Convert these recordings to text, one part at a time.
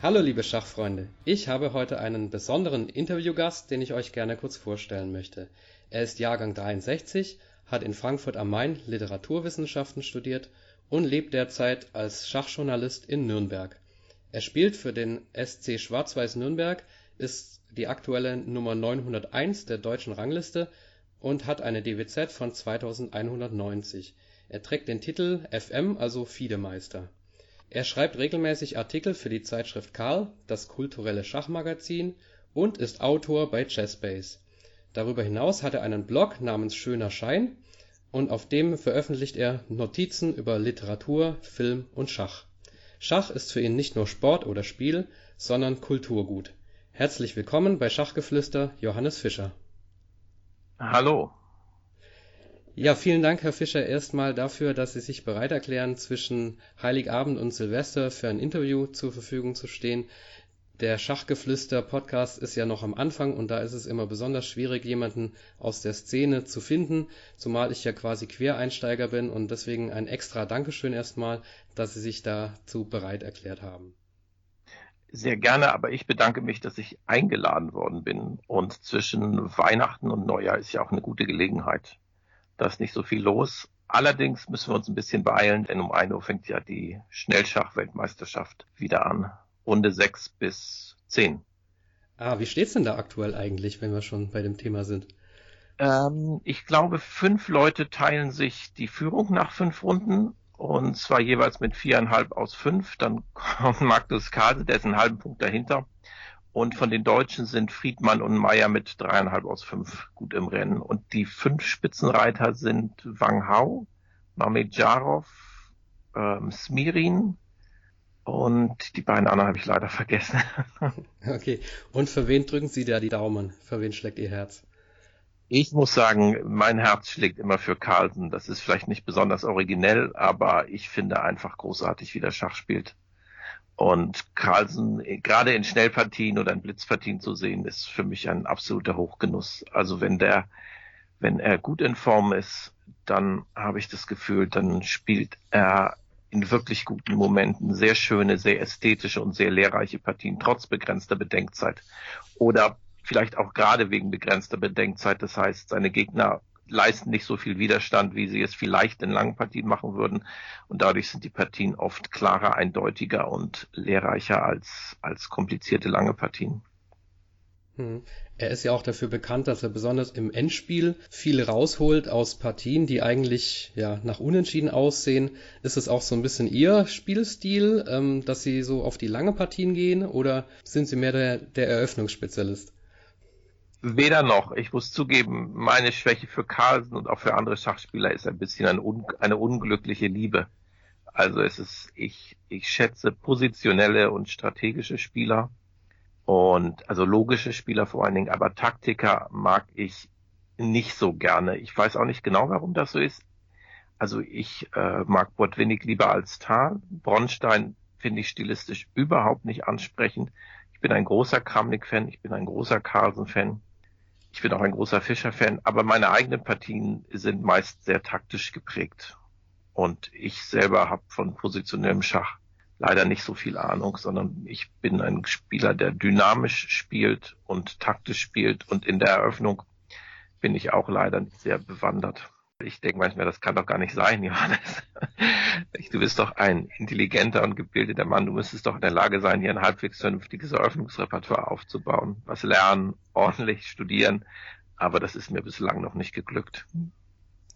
Hallo liebe Schachfreunde, ich habe heute einen besonderen Interviewgast, den ich euch gerne kurz vorstellen möchte. Er ist Jahrgang 63, hat in Frankfurt am Main Literaturwissenschaften studiert und lebt derzeit als Schachjournalist in Nürnberg. Er spielt für den SC Schwarz-Weiß Nürnberg, ist die aktuelle Nummer 901 der deutschen Rangliste und hat eine DWZ von 2190. Er trägt den Titel FM, also Fiedemeister er schreibt regelmäßig Artikel für die Zeitschrift Karl, das kulturelle Schachmagazin, und ist Autor bei Chessbase. Darüber hinaus hat er einen Blog namens Schöner Schein und auf dem veröffentlicht er Notizen über Literatur, Film und Schach. Schach ist für ihn nicht nur Sport oder Spiel, sondern Kulturgut. Herzlich willkommen bei Schachgeflüster Johannes Fischer. Hallo. Ja, vielen Dank, Herr Fischer, erstmal dafür, dass Sie sich bereit erklären, zwischen Heiligabend und Silvester für ein Interview zur Verfügung zu stehen. Der Schachgeflüster-Podcast ist ja noch am Anfang und da ist es immer besonders schwierig, jemanden aus der Szene zu finden, zumal ich ja quasi Quereinsteiger bin und deswegen ein extra Dankeschön erstmal, dass Sie sich dazu bereit erklärt haben. Sehr gerne, aber ich bedanke mich, dass ich eingeladen worden bin. Und zwischen Weihnachten und Neujahr ist ja auch eine gute Gelegenheit, da ist nicht so viel los. Allerdings müssen wir uns ein bisschen beeilen, denn um 1 Uhr fängt ja die Schnellschach-Weltmeisterschaft wieder an. Runde 6 bis 10. Ah, wie steht's denn da aktuell eigentlich, wenn wir schon bei dem Thema sind? Ähm, ich glaube, fünf Leute teilen sich die Führung nach fünf Runden und zwar jeweils mit viereinhalb aus fünf. Dann kommt Magnus Kase, der ist einen halben Punkt dahinter. Und von den Deutschen sind Friedmann und Meyer mit dreieinhalb aus fünf gut im Rennen. Und die fünf Spitzenreiter sind Wang Hao, Mamedjarov, ähm, Smirin und die beiden anderen habe ich leider vergessen. okay. Und für wen drücken Sie da die Daumen? Für wen schlägt Ihr Herz? Ich muss sagen, mein Herz schlägt immer für Carlsen. Das ist vielleicht nicht besonders originell, aber ich finde einfach großartig, wie der Schach spielt. Und Carlsen gerade in Schnellpartien oder in Blitzpartien zu sehen, ist für mich ein absoluter Hochgenuss. Also wenn der, wenn er gut in Form ist, dann habe ich das Gefühl, dann spielt er in wirklich guten Momenten sehr schöne, sehr ästhetische und sehr lehrreiche Partien, trotz begrenzter Bedenkzeit. Oder vielleicht auch gerade wegen begrenzter Bedenkzeit. Das heißt, seine Gegner leisten nicht so viel Widerstand, wie sie es vielleicht in langen Partien machen würden. Und dadurch sind die Partien oft klarer, eindeutiger und lehrreicher als, als komplizierte lange Partien. Hm. Er ist ja auch dafür bekannt, dass er besonders im Endspiel viel rausholt aus Partien, die eigentlich ja nach Unentschieden aussehen. Ist es auch so ein bisschen Ihr Spielstil, ähm, dass Sie so auf die lange Partien gehen oder sind Sie mehr der, der Eröffnungsspezialist? Weder noch. Ich muss zugeben, meine Schwäche für Carlsen und auch für andere Schachspieler ist ein bisschen eine, un eine unglückliche Liebe. Also es ist, ich, ich schätze positionelle und strategische Spieler und also logische Spieler vor allen Dingen, aber Taktiker mag ich nicht so gerne. Ich weiß auch nicht genau, warum das so ist. Also ich äh, mag Botwinnik lieber als Tal. Bronstein finde ich stilistisch überhaupt nicht ansprechend. Ich bin ein großer Kramnik-Fan, ich bin ein großer Carlsen-Fan. Ich bin auch ein großer Fischer-Fan, aber meine eigenen Partien sind meist sehr taktisch geprägt. Und ich selber habe von positionellem Schach leider nicht so viel Ahnung, sondern ich bin ein Spieler, der dynamisch spielt und taktisch spielt. Und in der Eröffnung bin ich auch leider nicht sehr bewandert. Ich denke manchmal, das kann doch gar nicht sein, Johannes. Du bist doch ein intelligenter und gebildeter Mann. Du müsstest doch in der Lage sein, hier ein halbwegs vernünftiges Eröffnungsrepertoire aufzubauen. Was lernen, ordentlich studieren. Aber das ist mir bislang noch nicht geglückt.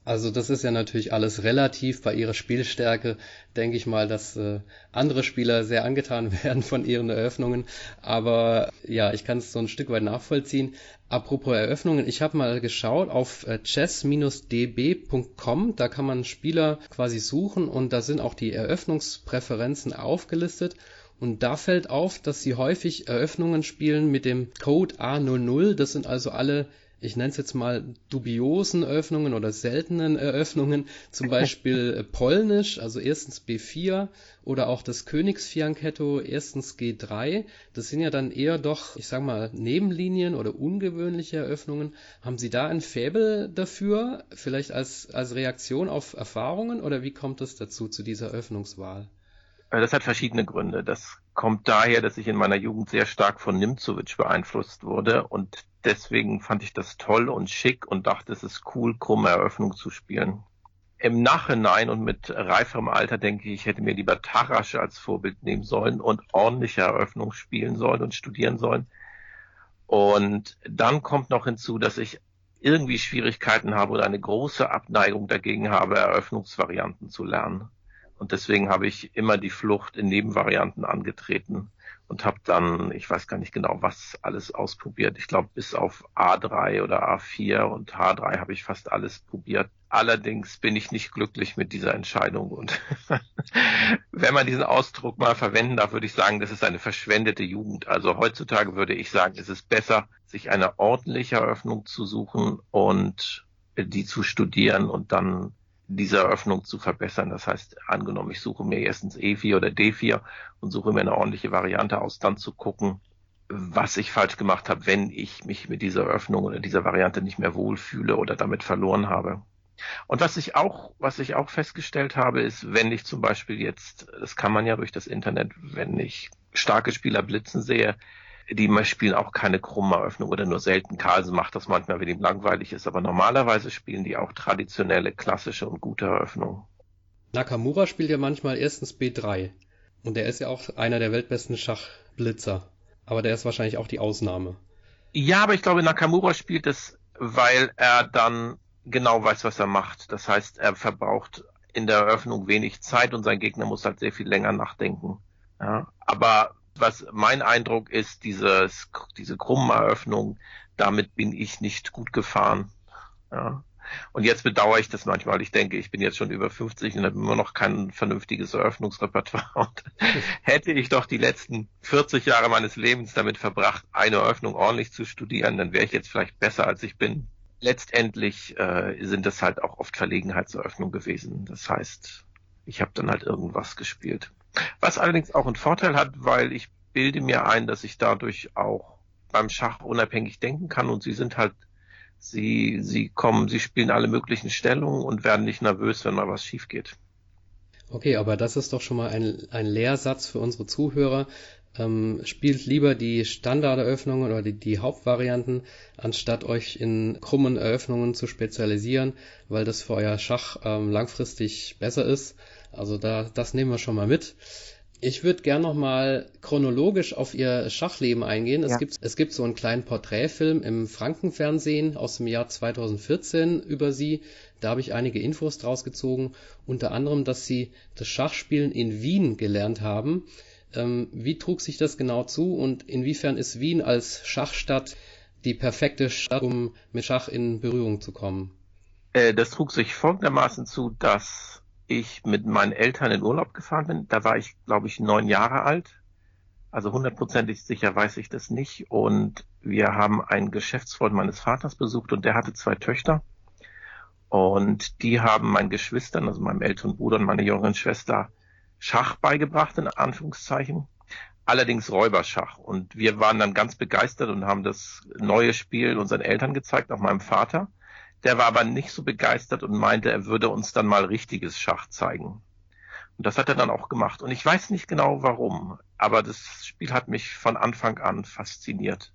Also das ist ja natürlich alles relativ. Bei ihrer Spielstärke denke ich mal, dass äh, andere Spieler sehr angetan werden von ihren Eröffnungen. Aber ja, ich kann es so ein Stück weit nachvollziehen. Apropos Eröffnungen, ich habe mal geschaut auf äh, chess-db.com. Da kann man Spieler quasi suchen und da sind auch die Eröffnungspräferenzen aufgelistet. Und da fällt auf, dass sie häufig Eröffnungen spielen mit dem Code A00. Das sind also alle ich nenne es jetzt mal dubiosen Eröffnungen oder seltenen Eröffnungen, zum Beispiel äh, Polnisch, also erstens B4 oder auch das Königsfianchetto erstens G3. Das sind ja dann eher doch, ich sag mal, Nebenlinien oder ungewöhnliche Eröffnungen. Haben Sie da ein Faible dafür, vielleicht als, als Reaktion auf Erfahrungen oder wie kommt es dazu, zu dieser Eröffnungswahl? Äh, das hat verschiedene Gründe. Das kommt daher, dass ich in meiner Jugend sehr stark von Nimzowitsch beeinflusst wurde und deswegen fand ich das toll und schick und dachte, es ist cool, krumme Eröffnung zu spielen. Im Nachhinein und mit reiferem Alter denke ich, ich hätte mir lieber Tarasche als Vorbild nehmen sollen und ordentliche Eröffnung spielen sollen und studieren sollen. Und dann kommt noch hinzu, dass ich irgendwie Schwierigkeiten habe oder eine große Abneigung dagegen habe, Eröffnungsvarianten zu lernen. Und deswegen habe ich immer die Flucht in Nebenvarianten angetreten und habe dann, ich weiß gar nicht genau, was alles ausprobiert. Ich glaube, bis auf A3 oder A4 und H3 habe ich fast alles probiert. Allerdings bin ich nicht glücklich mit dieser Entscheidung und wenn man diesen Ausdruck mal verwenden darf, würde ich sagen, das ist eine verschwendete Jugend. Also heutzutage würde ich sagen, es ist besser, sich eine ordentliche Eröffnung zu suchen und die zu studieren und dann diese Eröffnung zu verbessern. Das heißt, angenommen, ich suche mir erstens E4 oder D4 und suche mir eine ordentliche Variante aus, dann zu gucken, was ich falsch gemacht habe, wenn ich mich mit dieser Eröffnung oder dieser Variante nicht mehr wohlfühle oder damit verloren habe. Und was ich auch, was ich auch festgestellt habe, ist, wenn ich zum Beispiel jetzt, das kann man ja durch das Internet, wenn ich starke Spieler blitzen sehe, die spielen auch keine krumme Eröffnung oder nur selten. Carlsen macht das manchmal, wenn ihm langweilig ist, aber normalerweise spielen die auch traditionelle, klassische und gute Eröffnungen. Nakamura spielt ja manchmal erstens B3 und der ist ja auch einer der weltbesten Schachblitzer, aber der ist wahrscheinlich auch die Ausnahme. Ja, aber ich glaube, Nakamura spielt es, weil er dann genau weiß, was er macht. Das heißt, er verbraucht in der Eröffnung wenig Zeit und sein Gegner muss halt sehr viel länger nachdenken. Ja, aber was mein Eindruck ist, dieses, diese krummen Eröffnung, damit bin ich nicht gut gefahren. Ja. Und jetzt bedauere ich das manchmal. Ich denke, ich bin jetzt schon über 50 und habe immer noch kein vernünftiges Eröffnungsrepertoire. Und hätte ich doch die letzten 40 Jahre meines Lebens damit verbracht, eine Eröffnung ordentlich zu studieren, dann wäre ich jetzt vielleicht besser, als ich bin. Letztendlich äh, sind das halt auch oft Verlegenheitseröffnungen gewesen. Das heißt, ich habe dann halt irgendwas gespielt. Was allerdings auch einen Vorteil hat, weil ich bilde mir ein, dass ich dadurch auch beim Schach unabhängig denken kann und sie sind halt, sie, sie kommen, sie spielen alle möglichen Stellungen und werden nicht nervös, wenn mal was schief geht. Okay, aber das ist doch schon mal ein, ein Lehrsatz für unsere Zuhörer. Ähm, spielt lieber die Standarderöffnungen oder die, die Hauptvarianten, anstatt euch in krummen Eröffnungen zu spezialisieren, weil das für euer Schach ähm, langfristig besser ist. Also da, das nehmen wir schon mal mit. Ich würde gern noch mal chronologisch auf ihr Schachleben eingehen. Es, ja. gibt, es gibt so einen kleinen Porträtfilm im Frankenfernsehen aus dem Jahr 2014 über sie. Da habe ich einige Infos draus gezogen. Unter anderem, dass sie das Schachspielen in Wien gelernt haben. Ähm, wie trug sich das genau zu und inwiefern ist Wien als Schachstadt die perfekte Stadt, um mit Schach in Berührung zu kommen? Äh, das trug sich folgendermaßen zu, dass ich mit meinen Eltern in Urlaub gefahren bin. Da war ich, glaube ich, neun Jahre alt. Also hundertprozentig sicher weiß ich das nicht. Und wir haben einen Geschäftsfreund meines Vaters besucht und der hatte zwei Töchter. Und die haben meinen Geschwistern, also meinem älteren Bruder und meiner jüngeren Schwester, Schach beigebracht, in Anführungszeichen. Allerdings Räuberschach. Und wir waren dann ganz begeistert und haben das neue Spiel unseren Eltern gezeigt, auch meinem Vater. Der war aber nicht so begeistert und meinte, er würde uns dann mal richtiges Schach zeigen. Und das hat er dann auch gemacht. Und ich weiß nicht genau warum, aber das Spiel hat mich von Anfang an fasziniert.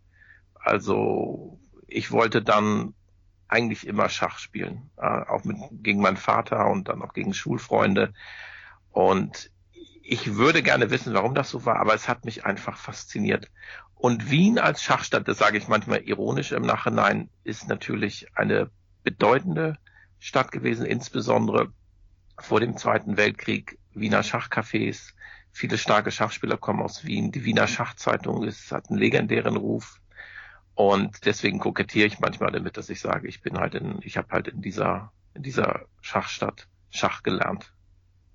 Also ich wollte dann eigentlich immer Schach spielen, äh, auch mit, gegen meinen Vater und dann auch gegen Schulfreunde. Und ich würde gerne wissen, warum das so war, aber es hat mich einfach fasziniert. Und Wien als Schachstadt, das sage ich manchmal ironisch im Nachhinein, ist natürlich eine bedeutende Stadt gewesen, insbesondere vor dem Zweiten Weltkrieg. Wiener Schachcafés, viele starke Schachspieler kommen aus Wien. Die Wiener Schachzeitung ist, hat einen legendären Ruf. Und deswegen kokettiere ich manchmal damit, dass ich sage, ich bin halt in, ich habe halt in dieser, in dieser Schachstadt Schach gelernt.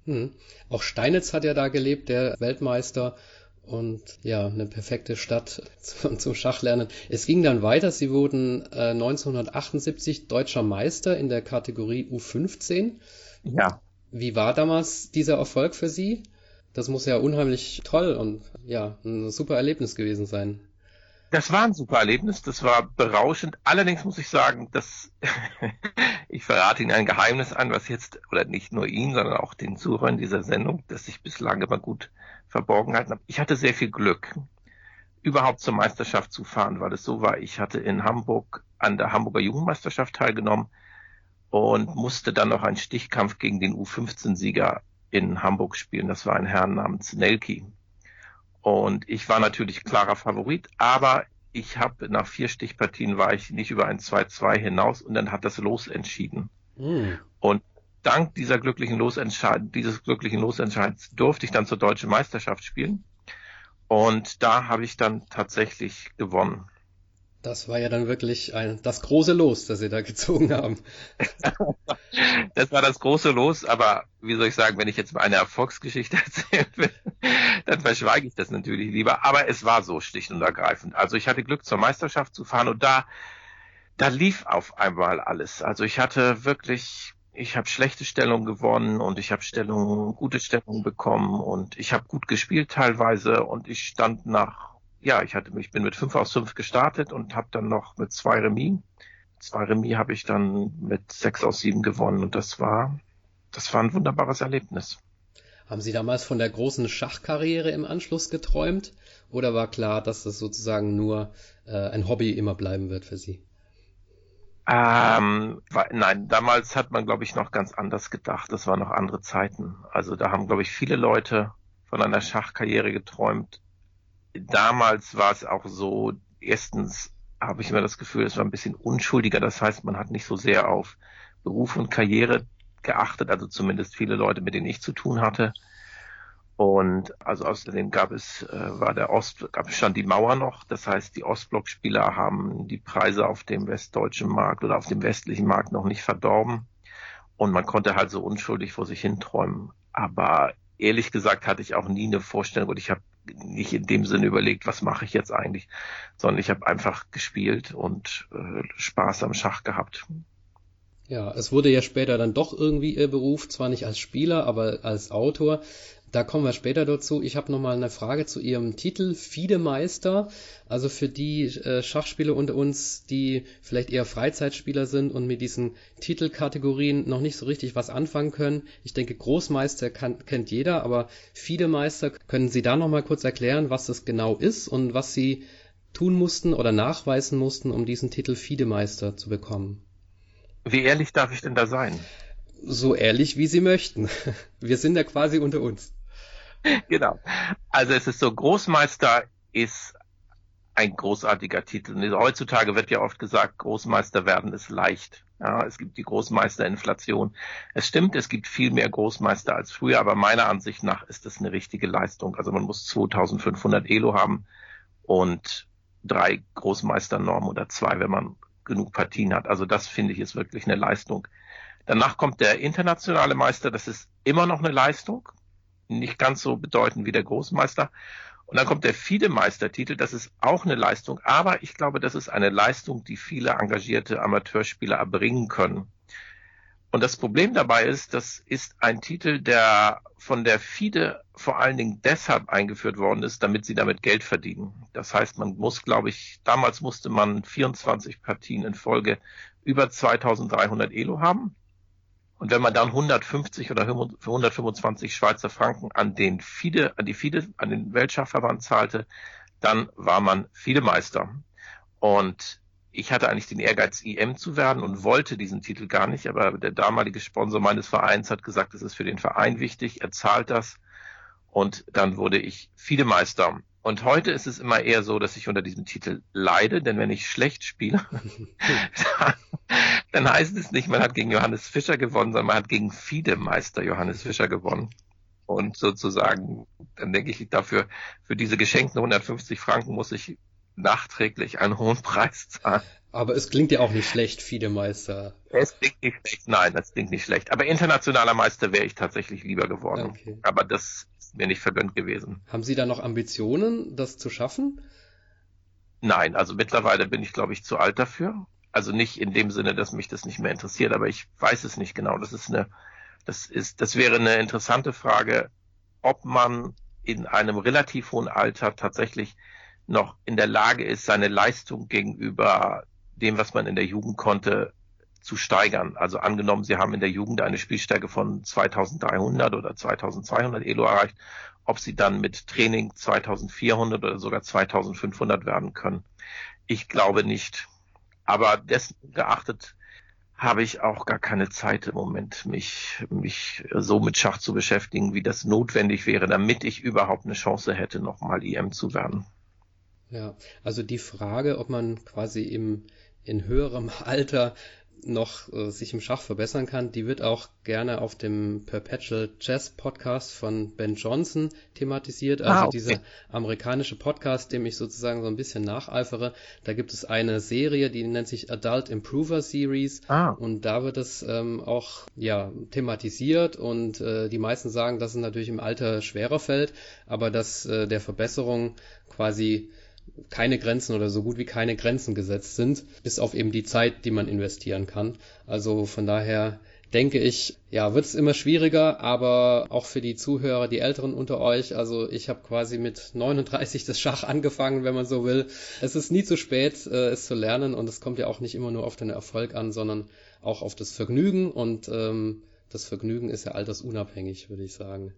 Hm. Auch Steinitz hat ja da gelebt, der Weltmeister. Und ja, eine perfekte Stadt zum, Schachlernen. Es ging dann weiter. Sie wurden äh, 1978 deutscher Meister in der Kategorie U15. Ja. Wie war damals dieser Erfolg für Sie? Das muss ja unheimlich toll und ja, ein super Erlebnis gewesen sein. Das war ein super Erlebnis, das war berauschend. Allerdings muss ich sagen, dass ich verrate Ihnen ein Geheimnis an, was jetzt, oder nicht nur Ihnen, sondern auch den Zuhörern dieser Sendung, das ich bislang immer gut verborgen halten habe. Ich hatte sehr viel Glück, überhaupt zur Meisterschaft zu fahren, weil es so war, ich hatte in Hamburg an der Hamburger Jugendmeisterschaft teilgenommen und musste dann noch einen Stichkampf gegen den U15-Sieger in Hamburg spielen. Das war ein Herr namens Nelki. Und ich war natürlich klarer Favorit, aber ich habe nach vier Stichpartien war ich nicht über ein 2-2 hinaus und dann hat das Los entschieden. Mhm. Und dank dieser glücklichen Losentscheid dieses glücklichen Losentscheids durfte ich dann zur deutschen Meisterschaft spielen. Und da habe ich dann tatsächlich gewonnen. Das war ja dann wirklich ein, das große Los, das Sie da gezogen haben. das war das große Los, aber wie soll ich sagen, wenn ich jetzt mal eine Erfolgsgeschichte erzählen will, dann verschweige ich das natürlich lieber. Aber es war so schlicht und ergreifend. Also ich hatte Glück zur Meisterschaft zu fahren und da, da lief auf einmal alles. Also ich hatte wirklich ich habe schlechte Stellungen gewonnen und ich habe Stellungen, gute Stellungen bekommen und ich habe gut gespielt teilweise und ich stand nach, ja, ich hatte mich, bin mit fünf aus fünf gestartet und habe dann noch mit zwei Remis. Zwei Remis habe ich dann mit sechs aus sieben gewonnen und das war, das war ein wunderbares Erlebnis. Haben Sie damals von der großen Schachkarriere im Anschluss geträumt oder war klar, dass das sozusagen nur äh, ein Hobby immer bleiben wird für Sie? Ähm, war, nein, damals hat man, glaube ich, noch ganz anders gedacht. Das waren noch andere Zeiten. Also da haben, glaube ich, viele Leute von einer Schachkarriere geträumt. Damals war es auch so, erstens habe ich immer das Gefühl, es war ein bisschen unschuldiger. Das heißt, man hat nicht so sehr auf Beruf und Karriere geachtet, also zumindest viele Leute, mit denen ich zu tun hatte. Und also außerdem gab es, äh, war der Ost, gab es schon die Mauer noch. Das heißt, die Ostblockspieler haben die Preise auf dem westdeutschen Markt oder auf dem westlichen Markt noch nicht verdorben. Und man konnte halt so unschuldig vor sich hinträumen. Aber ehrlich gesagt hatte ich auch nie eine Vorstellung und ich habe nicht in dem Sinne überlegt, was mache ich jetzt eigentlich, sondern ich habe einfach gespielt und äh, Spaß am Schach gehabt. Ja, es wurde ja später dann doch irgendwie Ihr Beruf, zwar nicht als Spieler, aber als Autor. Da kommen wir später dazu. Ich habe nochmal eine Frage zu Ihrem Titel Fiedemeister. Also für die äh, Schachspieler unter uns, die vielleicht eher Freizeitspieler sind und mit diesen Titelkategorien noch nicht so richtig was anfangen können. Ich denke, Großmeister kann, kennt jeder, aber Fiedemeister, können Sie da nochmal kurz erklären, was das genau ist und was Sie tun mussten oder nachweisen mussten, um diesen Titel Fiedemeister zu bekommen? Wie ehrlich darf ich denn da sein? So ehrlich, wie Sie möchten. Wir sind ja quasi unter uns. genau. Also es ist so, Großmeister ist ein großartiger Titel. Heutzutage wird ja oft gesagt, Großmeister werden ist leicht. Ja, es gibt die Großmeisterinflation. Es stimmt, es gibt viel mehr Großmeister als früher, aber meiner Ansicht nach ist das eine richtige Leistung. Also man muss 2500 Elo haben und drei Großmeisternormen oder zwei, wenn man genug Partien hat. Also das finde ich ist wirklich eine Leistung. Danach kommt der internationale Meister. Das ist immer noch eine Leistung nicht ganz so bedeutend wie der Großmeister. Und dann kommt der FIDE-Meistertitel, das ist auch eine Leistung, aber ich glaube, das ist eine Leistung, die viele engagierte Amateurspieler erbringen können. Und das Problem dabei ist, das ist ein Titel, der von der FIDE vor allen Dingen deshalb eingeführt worden ist, damit sie damit Geld verdienen. Das heißt, man muss, glaube ich, damals musste man 24 Partien in Folge über 2300 Elo haben. Und wenn man dann 150 oder 125 Schweizer Franken an den FIDE, an die FIDE, an den Weltschachverband zahlte, dann war man FIDE-Meister. Und ich hatte eigentlich den Ehrgeiz, IM zu werden und wollte diesen Titel gar nicht, aber der damalige Sponsor meines Vereins hat gesagt, es ist für den Verein wichtig, er zahlt das. Und dann wurde ich FIDE-Meister. Und heute ist es immer eher so, dass ich unter diesem Titel leide, denn wenn ich schlecht spiele, dann, dann heißt es nicht, man hat gegen Johannes Fischer gewonnen, sondern man hat gegen Fiedemeister Johannes Fischer gewonnen. Und sozusagen, dann denke ich dafür, für diese geschenkten 150 Franken muss ich nachträglich einen hohen Preis zahlen. Aber es klingt ja auch nicht schlecht, FIDE-Meister. Es klingt nicht schlecht, nein, das klingt nicht schlecht. Aber internationaler Meister wäre ich tatsächlich lieber geworden. Okay. Aber das ist mir nicht vergönnt gewesen. Haben Sie da noch Ambitionen, das zu schaffen? Nein, also mittlerweile bin ich, glaube ich, zu alt dafür. Also nicht in dem Sinne, dass mich das nicht mehr interessiert, aber ich weiß es nicht genau. Das ist eine, das ist, das wäre eine interessante Frage, ob man in einem relativ hohen Alter tatsächlich noch in der Lage ist, seine Leistung gegenüber dem, was man in der Jugend konnte, zu steigern. Also angenommen, Sie haben in der Jugend eine Spielstärke von 2300 oder 2200 Elo erreicht, ob Sie dann mit Training 2400 oder sogar 2500 werden können. Ich glaube nicht. Aber dessen geachtet habe ich auch gar keine Zeit im Moment, mich, mich so mit Schach zu beschäftigen, wie das notwendig wäre, damit ich überhaupt eine Chance hätte, nochmal IM zu werden. Ja, also die Frage, ob man quasi im in höherem Alter noch äh, sich im Schach verbessern kann, die wird auch gerne auf dem Perpetual Chess Podcast von Ben Johnson thematisiert, also ah, okay. dieser amerikanische Podcast, dem ich sozusagen so ein bisschen nacheifere. Da gibt es eine Serie, die nennt sich Adult Improver Series ah. und da wird es ähm, auch ja thematisiert und äh, die meisten sagen, dass es natürlich im Alter schwerer fällt, aber dass äh, der Verbesserung quasi keine Grenzen oder so gut wie keine Grenzen gesetzt sind, bis auf eben die Zeit, die man investieren kann. Also von daher denke ich, ja, wird es immer schwieriger, aber auch für die Zuhörer, die Älteren unter euch, also ich habe quasi mit 39 das Schach angefangen, wenn man so will. Es ist nie zu spät, äh, es zu lernen und es kommt ja auch nicht immer nur auf den Erfolg an, sondern auch auf das Vergnügen und ähm, das Vergnügen ist ja altersunabhängig, würde ich sagen.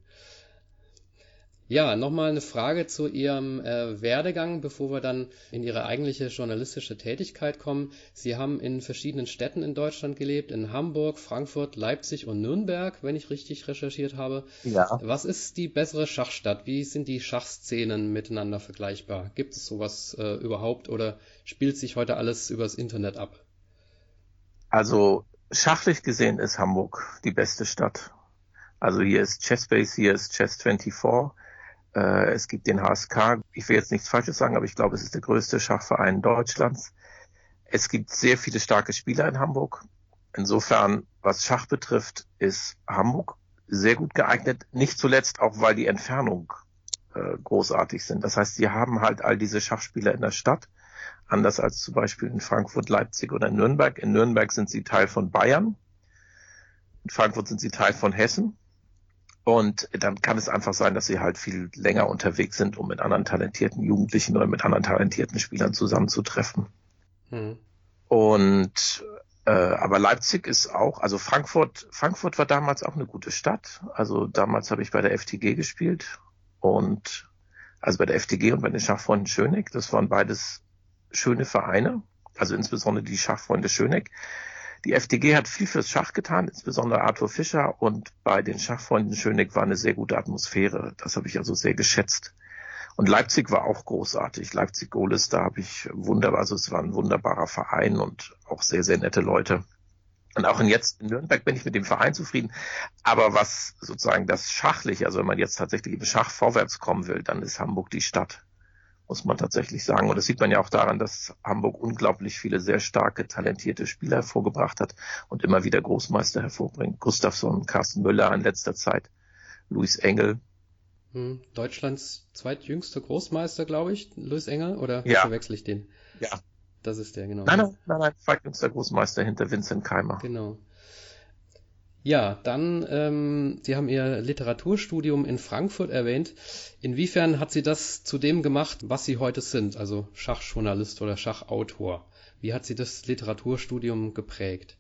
Ja, nochmal eine Frage zu Ihrem äh, Werdegang, bevor wir dann in Ihre eigentliche journalistische Tätigkeit kommen. Sie haben in verschiedenen Städten in Deutschland gelebt, in Hamburg, Frankfurt, Leipzig und Nürnberg, wenn ich richtig recherchiert habe. Ja. Was ist die bessere Schachstadt? Wie sind die Schachszenen miteinander vergleichbar? Gibt es sowas äh, überhaupt oder spielt sich heute alles übers Internet ab? Also schachlich gesehen ist Hamburg die beste Stadt. Also hier ist Chessbase, hier ist Chess24 äh, es gibt den HSK. Ich will jetzt nichts Falsches sagen, aber ich glaube, es ist der größte Schachverein Deutschlands. Es gibt sehr viele starke Spieler in Hamburg. Insofern, was Schach betrifft, ist Hamburg sehr gut geeignet. Nicht zuletzt auch, weil die Entfernung äh, großartig sind. Das heißt, sie haben halt all diese Schachspieler in der Stadt, anders als zum Beispiel in Frankfurt, Leipzig oder Nürnberg. In Nürnberg sind sie Teil von Bayern. In Frankfurt sind sie Teil von Hessen. Und dann kann es einfach sein, dass sie halt viel länger unterwegs sind, um mit anderen talentierten Jugendlichen oder mit anderen talentierten Spielern zusammenzutreffen. Hm. Und äh, aber Leipzig ist auch, also Frankfurt, Frankfurt war damals auch eine gute Stadt. Also damals habe ich bei der FTG gespielt und also bei der FTG und bei den Schachfreunden Schöneck. Das waren beides schöne Vereine, also insbesondere die Schachfreunde Schöneck. Die FDG hat viel fürs Schach getan, insbesondere Arthur Fischer und bei den Schachfreunden Schöneck war eine sehr gute Atmosphäre. Das habe ich also sehr geschätzt. Und Leipzig war auch großartig. Leipzig-Gohlis, da habe ich wunderbar, also es war ein wunderbarer Verein und auch sehr, sehr nette Leute. Und auch in jetzt in Nürnberg bin ich mit dem Verein zufrieden. Aber was sozusagen das Schachliche, also wenn man jetzt tatsächlich im Schach vorwärts kommen will, dann ist Hamburg die Stadt muss man tatsächlich sagen. Und das sieht man ja auch daran, dass Hamburg unglaublich viele sehr starke, talentierte Spieler hervorgebracht hat und immer wieder Großmeister hervorbringt. Gustafsson, Carsten Müller in letzter Zeit, Luis Engel. Hm, Deutschlands zweitjüngster Großmeister, glaube ich, Luis Engel, oder ja. verwechsel ich den? Ja. Das ist der, genau. Nein, nein, nein, nein, zweitjüngster Großmeister hinter Vincent Keimer. Genau. Ja, dann, ähm, Sie haben Ihr Literaturstudium in Frankfurt erwähnt. Inwiefern hat Sie das zu dem gemacht, was Sie heute sind, also Schachjournalist oder Schachautor? Wie hat Sie das Literaturstudium geprägt?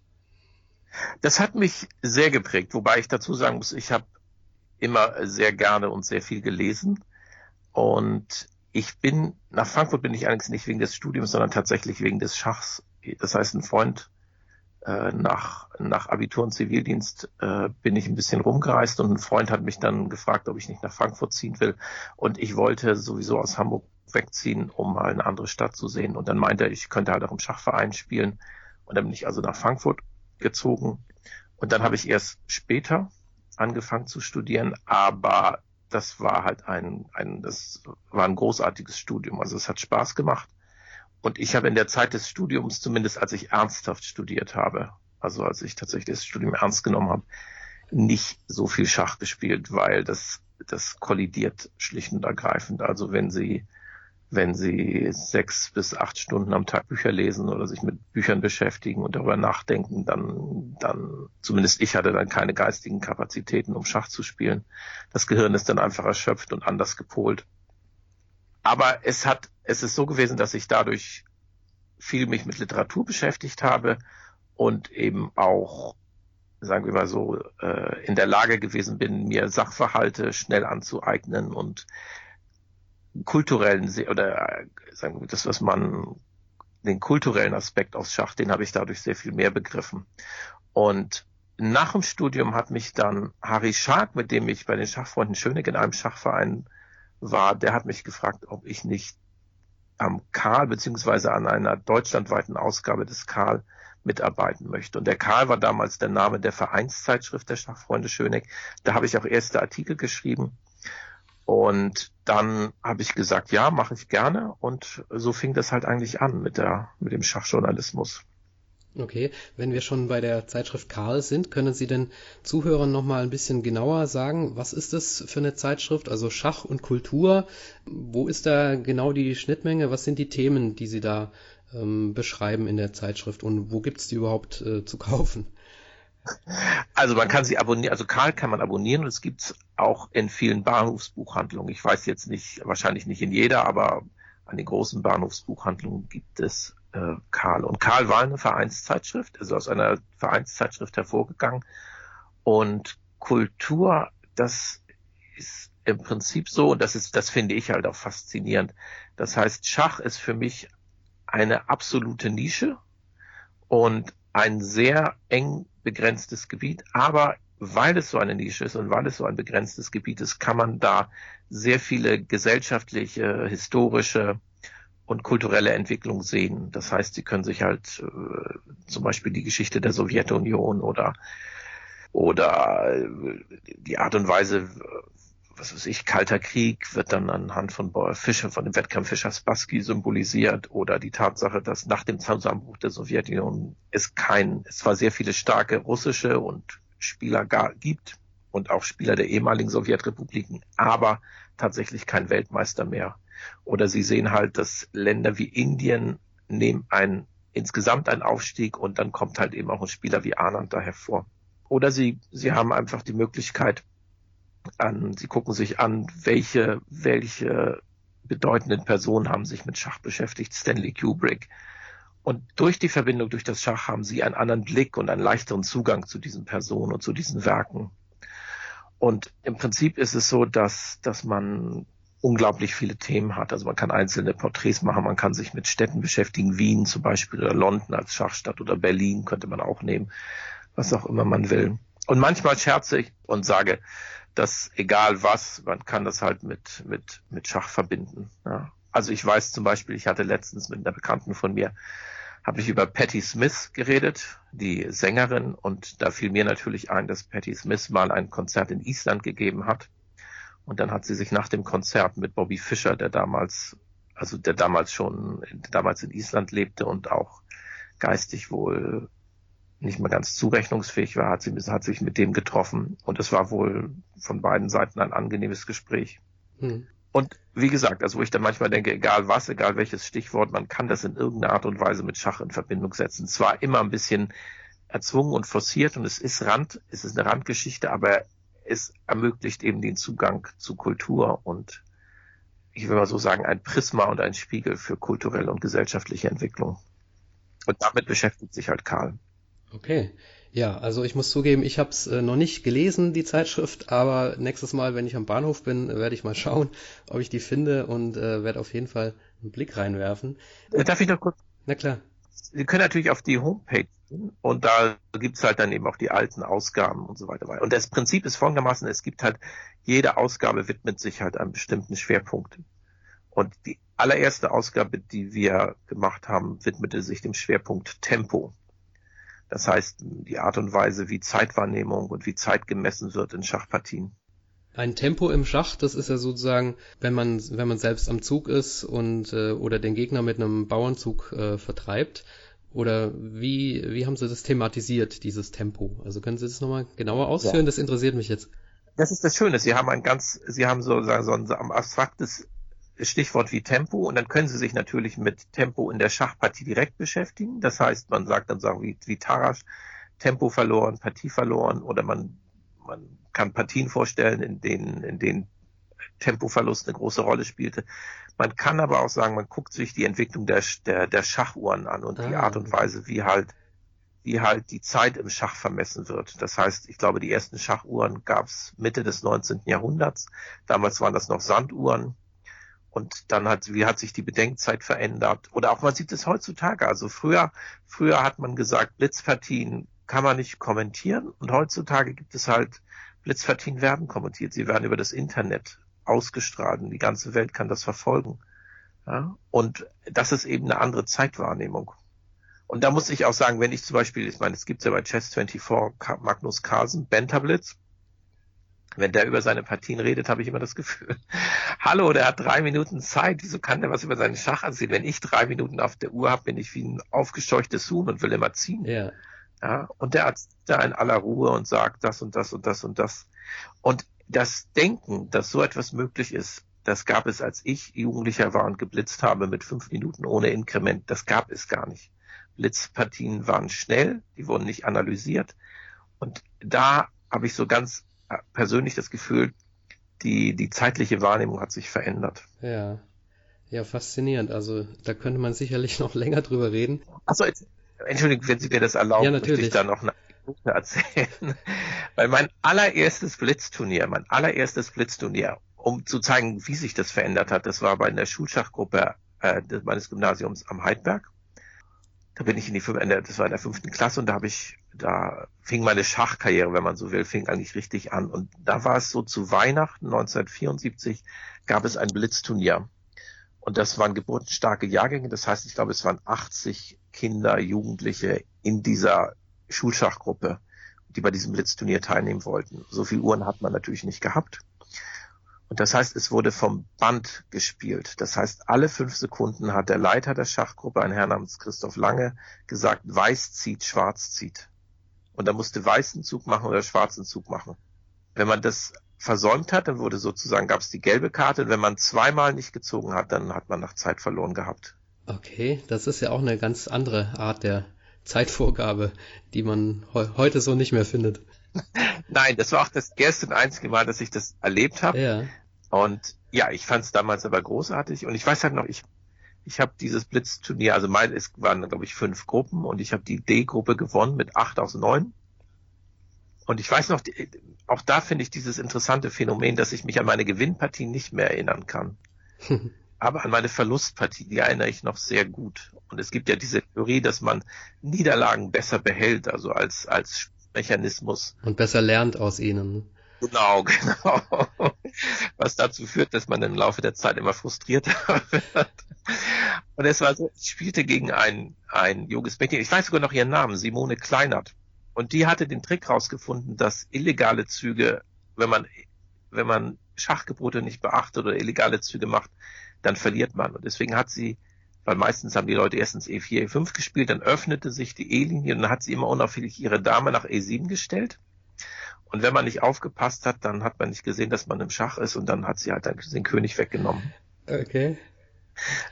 Das hat mich sehr geprägt, wobei ich dazu sagen muss, ich habe immer sehr gerne und sehr viel gelesen. Und ich bin, nach Frankfurt bin ich allerdings nicht wegen des Studiums, sondern tatsächlich wegen des Schachs. Das heißt, ein Freund äh, nach, nach Abitur und Zivildienst äh, bin ich ein bisschen rumgereist und ein Freund hat mich dann gefragt, ob ich nicht nach Frankfurt ziehen will. Und ich wollte sowieso aus Hamburg wegziehen, um mal eine andere Stadt zu sehen. Und dann meinte er, ich könnte halt auch im Schachverein spielen. Und dann bin ich also nach Frankfurt gezogen. Und dann habe ich erst später angefangen zu studieren, aber das war halt ein, ein, das war ein großartiges Studium. Also es hat Spaß gemacht. Und ich habe in der Zeit des Studiums, zumindest als ich ernsthaft studiert habe, also als ich tatsächlich das Studium ernst genommen habe, nicht so viel Schach gespielt, weil das, das kollidiert schlicht und ergreifend. Also wenn Sie, wenn Sie sechs bis acht Stunden am Tag Bücher lesen oder sich mit Büchern beschäftigen und darüber nachdenken, dann, dann, zumindest ich hatte dann keine geistigen Kapazitäten, um Schach zu spielen. Das Gehirn ist dann einfach erschöpft und anders gepolt. Aber es hat, es ist so gewesen, dass ich dadurch viel mich mit Literatur beschäftigt habe und eben auch, sagen wir mal so, äh, in der Lage gewesen bin, mir Sachverhalte schnell anzueignen und kulturellen oder äh, sagen wir das, was man den kulturellen Aspekt aus Schach, den habe ich dadurch sehr viel mehr begriffen. Und nach dem Studium hat mich dann Harry Schark, mit dem ich bei den Schachfreunden Schönig in einem Schachverein war, der hat mich gefragt, ob ich nicht am Karl beziehungsweise an einer deutschlandweiten Ausgabe des Karl mitarbeiten möchte. Und der Karl war damals der Name der Vereinszeitschrift der Schachfreunde Schöneck. Da habe ich auch erste Artikel geschrieben. Und dann habe ich gesagt, ja, mache ich gerne. Und so fing das halt eigentlich an mit der, mit dem Schachjournalismus. Okay, wenn wir schon bei der Zeitschrift Karl sind, können Sie den Zuhörern noch mal ein bisschen genauer sagen, was ist das für eine Zeitschrift? Also Schach und Kultur, wo ist da genau die Schnittmenge? Was sind die Themen, die Sie da ähm, beschreiben in der Zeitschrift und wo gibt's die überhaupt äh, zu kaufen? Also man kann sie abonnieren, also Karl kann man abonnieren und es gibt's auch in vielen Bahnhofsbuchhandlungen. Ich weiß jetzt nicht, wahrscheinlich nicht in jeder, aber an den großen Bahnhofsbuchhandlungen gibt es äh, Karl. Und Karl war eine Vereinszeitschrift, also aus einer Vereinszeitschrift hervorgegangen. Und Kultur, das ist im Prinzip so, und das ist, das finde ich halt auch faszinierend. Das heißt, Schach ist für mich eine absolute Nische und ein sehr eng begrenztes Gebiet, aber weil es so eine Nische ist und weil es so ein begrenztes Gebiet ist, kann man da sehr viele gesellschaftliche, historische und kulturelle Entwicklung sehen. Das heißt, sie können sich halt äh, zum Beispiel die Geschichte der Sowjetunion oder oder äh, die Art und Weise, was weiß ich, Kalter Krieg wird dann anhand von Fischer, von dem Wettkampf Fischer-Spassky symbolisiert oder die Tatsache, dass nach dem Zusammenbruch der Sowjetunion es kein, es zwar sehr viele starke russische und Spieler gar, gibt und auch Spieler der ehemaligen Sowjetrepubliken, aber tatsächlich kein Weltmeister mehr oder Sie sehen halt, dass Länder wie Indien nehmen ein, insgesamt einen Aufstieg und dann kommt halt eben auch ein Spieler wie Anand da hervor. Oder Sie, Sie haben einfach die Möglichkeit, an, Sie gucken sich an, welche, welche bedeutenden Personen haben sich mit Schach beschäftigt, Stanley Kubrick. Und durch die Verbindung, durch das Schach haben sie einen anderen Blick und einen leichteren Zugang zu diesen Personen und zu diesen Werken. Und im Prinzip ist es so, dass, dass man unglaublich viele Themen hat. Also man kann einzelne Porträts machen, man kann sich mit Städten beschäftigen, Wien zum Beispiel oder London als Schachstadt oder Berlin könnte man auch nehmen, was auch immer man will. Und manchmal scherze ich und sage, dass egal was, man kann das halt mit, mit, mit Schach verbinden. Ja. Also ich weiß zum Beispiel, ich hatte letztens mit einer Bekannten von mir, habe ich über Patti Smith geredet, die Sängerin, und da fiel mir natürlich ein, dass Patti Smith mal ein Konzert in Island gegeben hat und dann hat sie sich nach dem Konzert mit Bobby Fischer, der damals, also der damals schon, damals in Island lebte und auch geistig wohl nicht mehr ganz zurechnungsfähig war, hat sie hat sich mit dem getroffen und es war wohl von beiden Seiten ein angenehmes Gespräch. Hm. Und wie gesagt, also wo ich dann manchmal denke, egal was, egal welches Stichwort, man kann das in irgendeiner Art und Weise mit Schach in Verbindung setzen. Zwar immer ein bisschen erzwungen und forciert und es ist Rand, es ist eine Randgeschichte, aber es ermöglicht eben den Zugang zu Kultur und ich will mal so sagen, ein Prisma und ein Spiegel für kulturelle und gesellschaftliche Entwicklung. Und damit beschäftigt sich halt Karl. Okay. Ja, also ich muss zugeben, ich habe es äh, noch nicht gelesen, die Zeitschrift, aber nächstes Mal, wenn ich am Bahnhof bin, werde ich mal schauen, ob ich die finde und äh, werde auf jeden Fall einen Blick reinwerfen. Darf ich noch kurz? Na klar. Sie können natürlich auf die Homepage und da gibt's halt dann eben auch die alten Ausgaben und so weiter. Und das Prinzip ist folgendermaßen, es gibt halt, jede Ausgabe widmet sich halt einem bestimmten Schwerpunkt. Und die allererste Ausgabe, die wir gemacht haben, widmete sich dem Schwerpunkt Tempo. Das heißt, die Art und Weise, wie Zeitwahrnehmung und wie Zeit gemessen wird in Schachpartien. Ein Tempo im Schach, das ist ja sozusagen, wenn man, wenn man selbst am Zug ist und äh, oder den Gegner mit einem Bauernzug äh, vertreibt. Oder wie, wie haben Sie das thematisiert, dieses Tempo? Also können Sie das nochmal genauer ausführen? Ja. Das interessiert mich jetzt. Das ist das Schöne. Sie haben ein ganz, Sie haben sozusagen so ein, so ein abstraktes Stichwort wie Tempo und dann können Sie sich natürlich mit Tempo in der Schachpartie direkt beschäftigen. Das heißt, man sagt dann sagen wie, wie Tarasch, Tempo verloren, Partie verloren oder man, man kann Partien vorstellen, in denen, in denen Tempoverlust eine große Rolle spielte. Man kann aber auch sagen, man guckt sich die Entwicklung der, der, der Schachuhren an und ah. die Art und Weise, wie halt, wie halt die Zeit im Schach vermessen wird. Das heißt, ich glaube, die ersten Schachuhren gab es Mitte des 19. Jahrhunderts. Damals waren das noch Sanduhren. Und dann hat, wie hat sich die Bedenkzeit verändert? Oder auch man sieht es heutzutage. Also früher, früher hat man gesagt, Blitzpartien kann man nicht kommentieren. Und heutzutage gibt es halt Blitzpartien werden kommentiert. Sie werden über das Internet ausgestrahlt und die ganze Welt kann das verfolgen. Ja? Und das ist eben eine andere Zeitwahrnehmung. Und da muss ich auch sagen, wenn ich zum Beispiel, ich meine, es gibt ja bei Chess24 Magnus Carlsen, Bentablitz, wenn der über seine Partien redet, habe ich immer das Gefühl, hallo, der hat drei Minuten Zeit, wieso kann der was über seinen Schach erzählen? Wenn ich drei Minuten auf der Uhr habe, bin ich wie ein aufgescheuchtes Huhn und will immer ziehen. Ja. Ja, und der Arzt da in aller Ruhe und sagt das und das und das und das. Und das Denken, dass so etwas möglich ist, das gab es, als ich Jugendlicher war und geblitzt habe mit fünf Minuten ohne Inkrement. Das gab es gar nicht. Blitzpartien waren schnell, die wurden nicht analysiert. Und da habe ich so ganz äh, persönlich das Gefühl, die, die zeitliche Wahrnehmung hat sich verändert. Ja. Ja, faszinierend. Also da könnte man sicherlich noch länger drüber reden. Also Entschuldigung, wenn Sie mir das erlauben, ja, möchte ich da noch eine Anekdote erzählen. Weil mein allererstes Blitzturnier, mein allererstes Blitzturnier, um zu zeigen, wie sich das verändert hat, das war bei einer Schulschachgruppe äh, meines Gymnasiums am Heidberg. Da bin ich in die das war in der fünften Klasse und da habe ich, da fing meine Schachkarriere, wenn man so will, fing eigentlich richtig an. Und da war es so zu Weihnachten 1974 gab es ein Blitzturnier. Und das waren geburtenstarke Jahrgänge. Das heißt, ich glaube, es waren 80 Kinder, Jugendliche in dieser Schulschachgruppe, die bei diesem Blitzturnier teilnehmen wollten. So viel Uhren hat man natürlich nicht gehabt. Und das heißt, es wurde vom Band gespielt. Das heißt, alle fünf Sekunden hat der Leiter der Schachgruppe, ein Herr namens Christoph Lange, gesagt, weiß zieht, schwarz zieht. Und er musste weißen Zug machen oder schwarzen Zug machen. Wenn man das versäumt hat, dann wurde sozusagen, gab es die gelbe Karte. Und wenn man zweimal nicht gezogen hat, dann hat man nach Zeit verloren gehabt. Okay, das ist ja auch eine ganz andere Art der Zeitvorgabe, die man he heute so nicht mehr findet. Nein, das war auch das erste und einzige Mal, dass ich das erlebt habe. Ja. Und ja, ich fand es damals aber großartig. Und ich weiß halt noch, ich, ich habe dieses Blitzturnier, also mein, es waren, glaube ich, fünf Gruppen und ich habe die D-Gruppe gewonnen mit acht aus neun. Und ich weiß noch, auch da finde ich dieses interessante Phänomen, dass ich mich an meine Gewinnpartie nicht mehr erinnern kann. Aber an meine Verlustpartie, die erinnere ich noch sehr gut. Und es gibt ja diese Theorie, dass man Niederlagen besser behält, also als, als Mechanismus. Und besser lernt aus ihnen. Genau, genau. Was dazu führt, dass man im Laufe der Zeit immer frustrierter wird. Und es war so, ich spielte gegen ein, ein junges Mädchen, ich weiß sogar noch ihren Namen, Simone Kleinert. Und die hatte den Trick rausgefunden, dass illegale Züge, wenn man, wenn man Schachgebote nicht beachtet oder illegale Züge macht, dann verliert man. Und deswegen hat sie, weil meistens haben die Leute erstens E4, E5 gespielt, dann öffnete sich die E-Linie und dann hat sie immer unauffällig ihre Dame nach E7 gestellt. Und wenn man nicht aufgepasst hat, dann hat man nicht gesehen, dass man im Schach ist und dann hat sie halt den König weggenommen. Okay.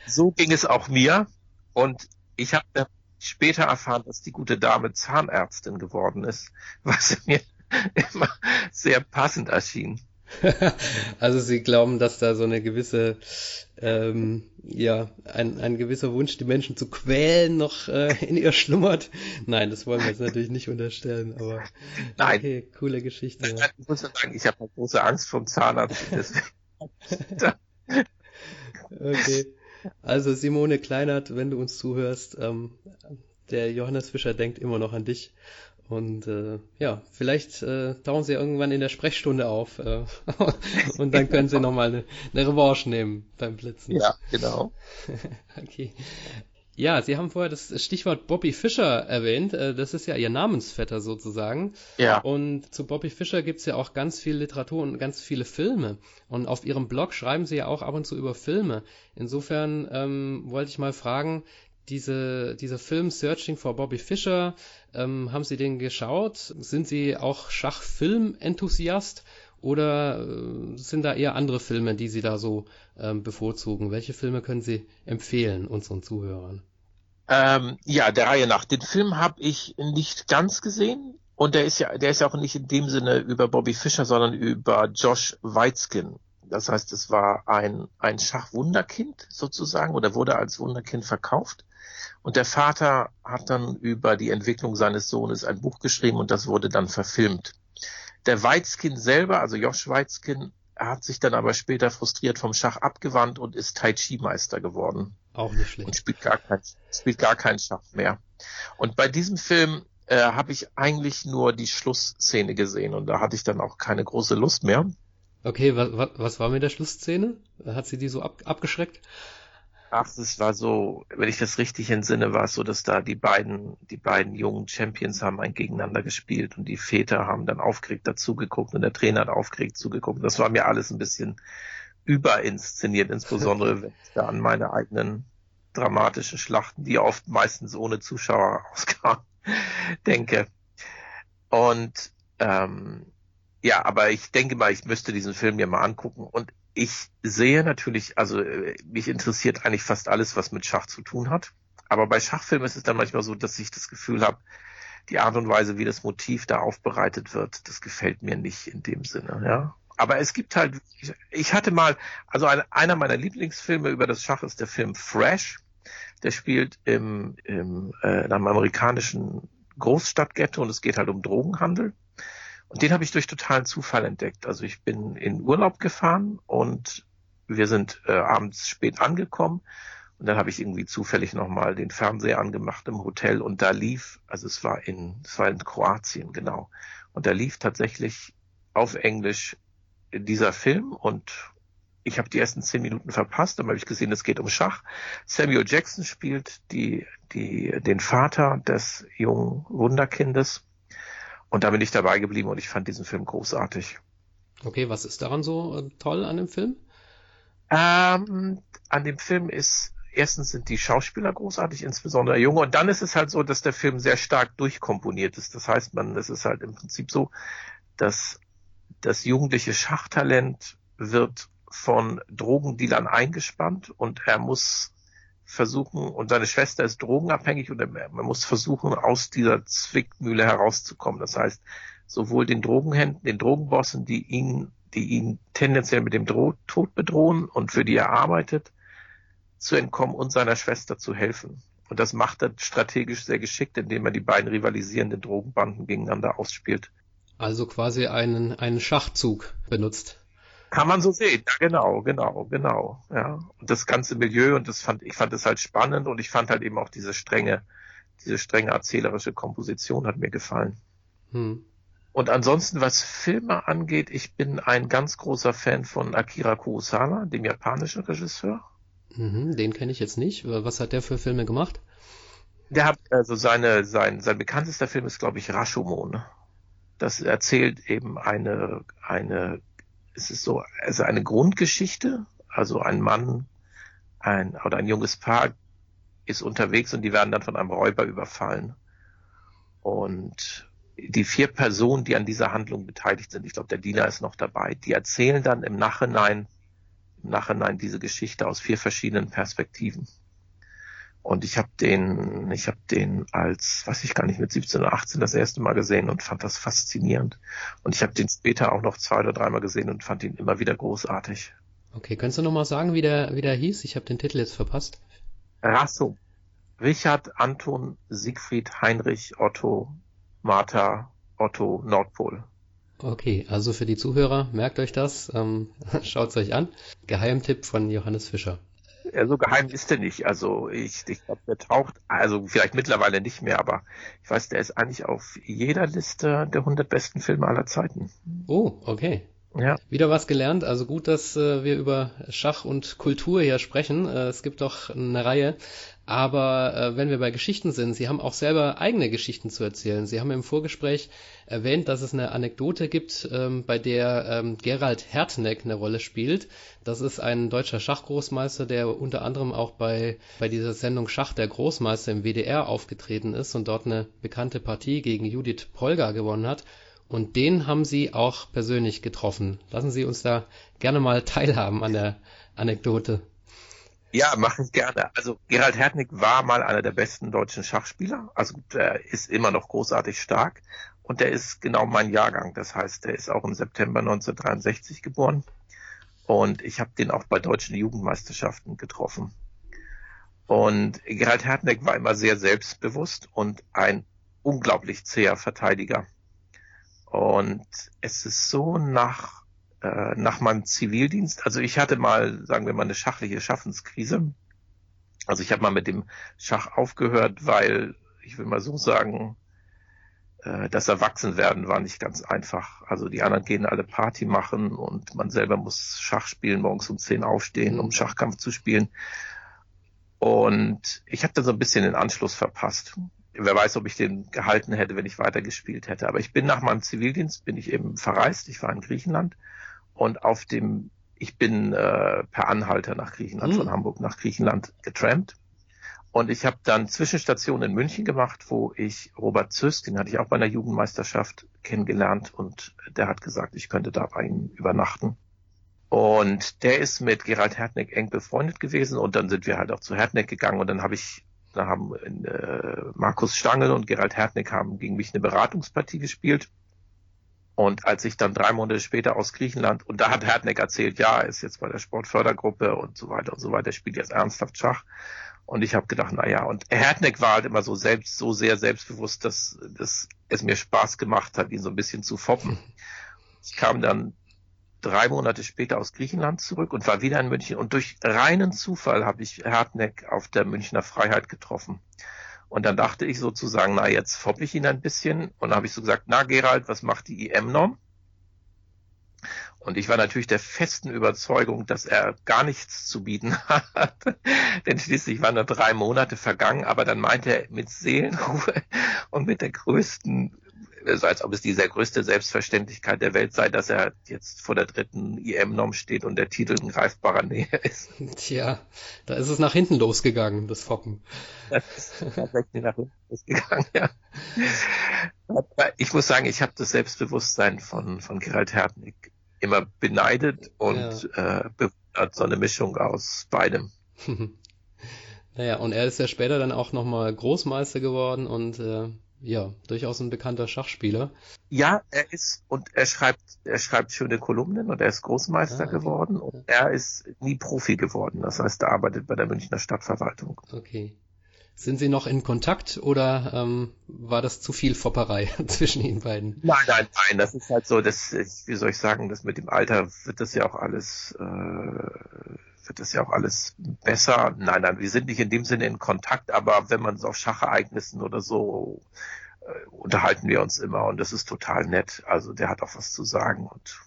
So ging es auch mir und ich habe später erfahren, dass die gute Dame Zahnärztin geworden ist, was mir immer sehr passend erschien. also Sie glauben, dass da so eine gewisse, ähm, ja, ein, ein gewisser Wunsch, die Menschen zu quälen, noch äh, in ihr schlummert. Nein, das wollen wir jetzt natürlich nicht unterstellen, aber Nein. okay, coole Geschichte. Ich muss sagen, ich habe große Angst vom Zahnarzt. okay. Also Simone Kleinert, wenn du uns zuhörst, ähm, der Johannes Fischer denkt immer noch an dich und äh, ja, vielleicht äh, tauchen sie irgendwann in der Sprechstunde auf äh, und dann können sie nochmal eine, eine Revanche nehmen beim Blitzen. Ja, genau. okay. Ja, Sie haben vorher das Stichwort Bobby Fischer erwähnt. Äh, das ist ja Ihr Namensvetter sozusagen. Ja. Und zu Bobby Fischer gibt's ja auch ganz viel Literatur und ganz viele Filme. Und auf Ihrem Blog schreiben Sie ja auch ab und zu über Filme. Insofern ähm, wollte ich mal fragen, diese, dieser Film Searching for Bobby Fischer, ähm, haben Sie den geschaut? Sind Sie auch Schachfilm-Enthusiast oder äh, sind da eher andere Filme, die Sie da so ähm, bevorzugen? Welche Filme können Sie empfehlen unseren Zuhörern? Ähm, ja, der Reihe nach. Den Film habe ich nicht ganz gesehen. Und der ist ja, der ist ja auch nicht in dem Sinne über Bobby Fischer, sondern über Josh Weizkin. Das heißt, es war ein, ein Schachwunderkind sozusagen oder wurde als Wunderkind verkauft. Und der Vater hat dann über die Entwicklung seines Sohnes ein Buch geschrieben und das wurde dann verfilmt. Der Weizkin selber, also Josh Weizkin, hat sich dann aber später frustriert vom Schach abgewandt und ist Tai Chi Meister geworden. Auch nicht schlecht. Und spielt gar kein, spielt gar kein Schach mehr. Und bei diesem Film äh, habe ich eigentlich nur die Schlussszene gesehen und da hatte ich dann auch keine große Lust mehr. Okay, was, was war mit der Schlussszene? Hat sie die so ab, abgeschreckt? Ach, es war so, wenn ich das richtig entsinne, war es so, dass da die beiden, die beiden jungen Champions haben ein gegeneinander gespielt und die Väter haben dann aufgeregt dazugeguckt und der Trainer hat aufgeregt zugeguckt. Das war mir alles ein bisschen überinszeniert, insbesondere wenn ich da an meine eigenen dramatischen Schlachten, die oft meistens ohne Zuschauer auskamen, denke. Und ähm, ja, aber ich denke mal, ich müsste diesen Film mir mal angucken. Und ich sehe natürlich, also äh, mich interessiert eigentlich fast alles, was mit Schach zu tun hat. Aber bei Schachfilmen ist es dann manchmal so, dass ich das Gefühl habe, die Art und Weise, wie das Motiv da aufbereitet wird, das gefällt mir nicht in dem Sinne, ja. Aber es gibt halt, ich, hatte mal, also ein, einer meiner Lieblingsfilme über das Schach ist der Film Fresh. Der spielt im, im äh, in einem amerikanischen Großstadtghetto und es geht halt um Drogenhandel. Und den habe ich durch totalen Zufall entdeckt. Also ich bin in Urlaub gefahren und wir sind äh, abends spät angekommen und dann habe ich irgendwie zufällig nochmal den Fernseher angemacht im Hotel und da lief, also es war in, es war in Kroatien, genau. Und da lief tatsächlich auf Englisch dieser Film und ich habe die ersten zehn Minuten verpasst, dann habe ich gesehen, es geht um Schach. Samuel Jackson spielt die, die, den Vater des jungen Wunderkindes und da bin ich dabei geblieben und ich fand diesen Film großartig. Okay, was ist daran so äh, toll an dem Film? Ähm, an dem Film ist, erstens sind die Schauspieler großartig, insbesondere Junge. Und dann ist es halt so, dass der Film sehr stark durchkomponiert ist. Das heißt, man, es ist halt im Prinzip so, dass das jugendliche Schachtalent wird von Drogendealern eingespannt und er muss versuchen, und seine Schwester ist drogenabhängig und man muss versuchen, aus dieser Zwickmühle herauszukommen. Das heißt, sowohl den Drogenhänden, den Drogenbossen, die ihn, die ihn tendenziell mit dem Dro Tod bedrohen und für die er arbeitet, zu entkommen und seiner Schwester zu helfen. Und das macht er strategisch sehr geschickt, indem er die beiden rivalisierenden Drogenbanden gegeneinander ausspielt. Also quasi einen, einen Schachzug benutzt. Kann man so sehen, ja, genau, genau, genau, ja. Und das ganze Milieu und das fand, ich fand es halt spannend und ich fand halt eben auch diese strenge, diese strenge erzählerische Komposition hat mir gefallen. Hm. Und ansonsten, was Filme angeht, ich bin ein ganz großer Fan von Akira Kurosawa, dem japanischen Regisseur. Mhm, den kenne ich jetzt nicht. Was hat der für Filme gemacht? Der hat also seine, sein, sein bekanntester Film ist, glaube ich, Rashomon. Das erzählt eben eine, eine es ist so, also eine Grundgeschichte, also ein Mann, ein, oder ein junges Paar ist unterwegs und die werden dann von einem Räuber überfallen. Und die vier Personen, die an dieser Handlung beteiligt sind, ich glaube, der Diener ist noch dabei, die erzählen dann im Nachhinein, im Nachhinein diese Geschichte aus vier verschiedenen Perspektiven. Und ich habe den, ich habe den als, weiß ich gar nicht, mit 17 oder 18 das erste Mal gesehen und fand das faszinierend. Und ich habe den später auch noch zwei oder dreimal gesehen und fand ihn immer wieder großartig. Okay, kannst du nochmal sagen, wie der, wie der hieß? Ich habe den Titel jetzt verpasst. Rasso. Richard, Anton, Siegfried, Heinrich, Otto, Martha, Otto, Nordpol. Okay, also für die Zuhörer, merkt euch das, ähm, schaut's euch an. Geheimtipp von Johannes Fischer. Ja, so geheim ist er nicht. Also ich, ich glaube, der taucht, also vielleicht mittlerweile nicht mehr, aber ich weiß, der ist eigentlich auf jeder Liste der 100 besten Filme aller Zeiten. Oh, okay. Ja. Wieder was gelernt. Also gut, dass äh, wir über Schach und Kultur hier sprechen. Äh, es gibt doch eine Reihe. Aber äh, wenn wir bei Geschichten sind, Sie haben auch selber eigene Geschichten zu erzählen. Sie haben im Vorgespräch erwähnt, dass es eine Anekdote gibt, ähm, bei der ähm, Gerald Hertneck eine Rolle spielt. Das ist ein deutscher Schachgroßmeister, der unter anderem auch bei, bei dieser Sendung Schach der Großmeister im WDR aufgetreten ist und dort eine bekannte Partie gegen Judith Polgar gewonnen hat. Und den haben Sie auch persönlich getroffen. Lassen Sie uns da gerne mal teilhaben an der Anekdote. Ja, mache ich gerne. Also Gerald Hertnick war mal einer der besten deutschen Schachspieler. Also er ist immer noch großartig stark. Und der ist genau mein Jahrgang. Das heißt, er ist auch im September 1963 geboren. Und ich habe den auch bei deutschen Jugendmeisterschaften getroffen. Und Gerald Hertneck war immer sehr selbstbewusst und ein unglaublich zäher Verteidiger. Und es ist so nach, äh, nach meinem Zivildienst, also ich hatte mal, sagen wir mal, eine schachliche Schaffenskrise. Also ich habe mal mit dem Schach aufgehört, weil, ich will mal so sagen, äh, das Erwachsenwerden war nicht ganz einfach. Also die anderen gehen alle Party machen und man selber muss Schach spielen, morgens um zehn aufstehen, um Schachkampf zu spielen. Und ich habe da so ein bisschen den Anschluss verpasst wer weiß, ob ich den gehalten hätte, wenn ich weitergespielt hätte. Aber ich bin nach meinem Zivildienst, bin ich eben verreist. Ich war in Griechenland und auf dem, ich bin äh, per Anhalter nach Griechenland, mhm. von Hamburg nach Griechenland getrampt. Und ich habe dann Zwischenstationen in München gemacht, wo ich Robert Züst, den hatte ich auch bei einer Jugendmeisterschaft kennengelernt und der hat gesagt, ich könnte da bei ihm übernachten. Und der ist mit Gerald Hertneck eng befreundet gewesen und dann sind wir halt auch zu Hertneck gegangen und dann habe ich da haben äh, Markus Stangel und Gerald Hertnick haben gegen mich eine Beratungspartie gespielt. Und als ich dann drei Monate später aus Griechenland, und da hat Hertneck erzählt, ja, er ist jetzt bei der Sportfördergruppe und so weiter und so weiter, spielt jetzt ernsthaft Schach. Und ich habe gedacht, na ja, und Hertneck war halt immer so selbst, so sehr selbstbewusst, dass, dass es mir Spaß gemacht hat, ihn so ein bisschen zu foppen. Ich kam dann drei Monate später aus Griechenland zurück und war wieder in München. Und durch reinen Zufall habe ich Hartneck auf der Münchner Freiheit getroffen. Und dann dachte ich sozusagen, na, jetzt fopp ich ihn ein bisschen. Und dann habe ich so gesagt, na, Gerald, was macht die IM-Norm? Und ich war natürlich der festen Überzeugung, dass er gar nichts zu bieten hat. Denn schließlich waren nur drei Monate vergangen, aber dann meinte er mit Seelenruhe und mit der größten so als ob es die sehr größte Selbstverständlichkeit der Welt sei, dass er jetzt vor der dritten IM-Norm steht und der Titel in greifbarer Nähe ist. Tja, da ist es nach hinten losgegangen, das Foppen. Das ist tatsächlich nach hinten losgegangen, ja. Aber ich muss sagen, ich habe das Selbstbewusstsein von, von Gerald Hertnick immer beneidet und ja. äh, bewundert so eine Mischung aus beidem. naja, und er ist ja später dann auch nochmal Großmeister geworden und äh, ja, durchaus ein bekannter Schachspieler. Ja, er ist und er schreibt, er schreibt schöne Kolumnen und er ist Großmeister ah, okay. geworden und er ist nie Profi geworden. Das heißt, er arbeitet bei der Münchner Stadtverwaltung. Okay. Sind Sie noch in Kontakt oder ähm, war das zu viel Fopperei zwischen Ihnen beiden? Nein, nein, nein. Das ist halt so, das, wie soll ich sagen, das mit dem Alter wird das ja auch alles äh, wird das ja auch alles besser. Nein, nein, wir sind nicht in dem Sinne in Kontakt, aber wenn man so auf Schachereignissen oder so äh, unterhalten wir uns immer und das ist total nett. Also der hat auch was zu sagen und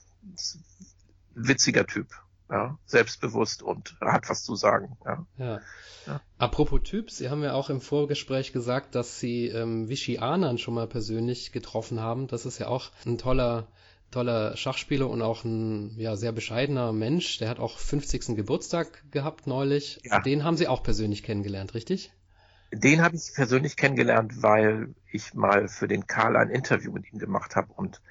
witziger Typ. Ja, selbstbewusst und hat was zu sagen. Ja. ja. ja. Apropos Typ, Sie haben ja auch im Vorgespräch gesagt, dass Sie ähm, Vichy Anand schon mal persönlich getroffen haben. Das ist ja auch ein toller toller Schachspieler und auch ein ja, sehr bescheidener Mensch. Der hat auch 50. Geburtstag gehabt neulich. Ja. Den haben Sie auch persönlich kennengelernt, richtig? Den habe ich persönlich kennengelernt, weil ich mal für den Karl ein Interview mit ihm gemacht habe und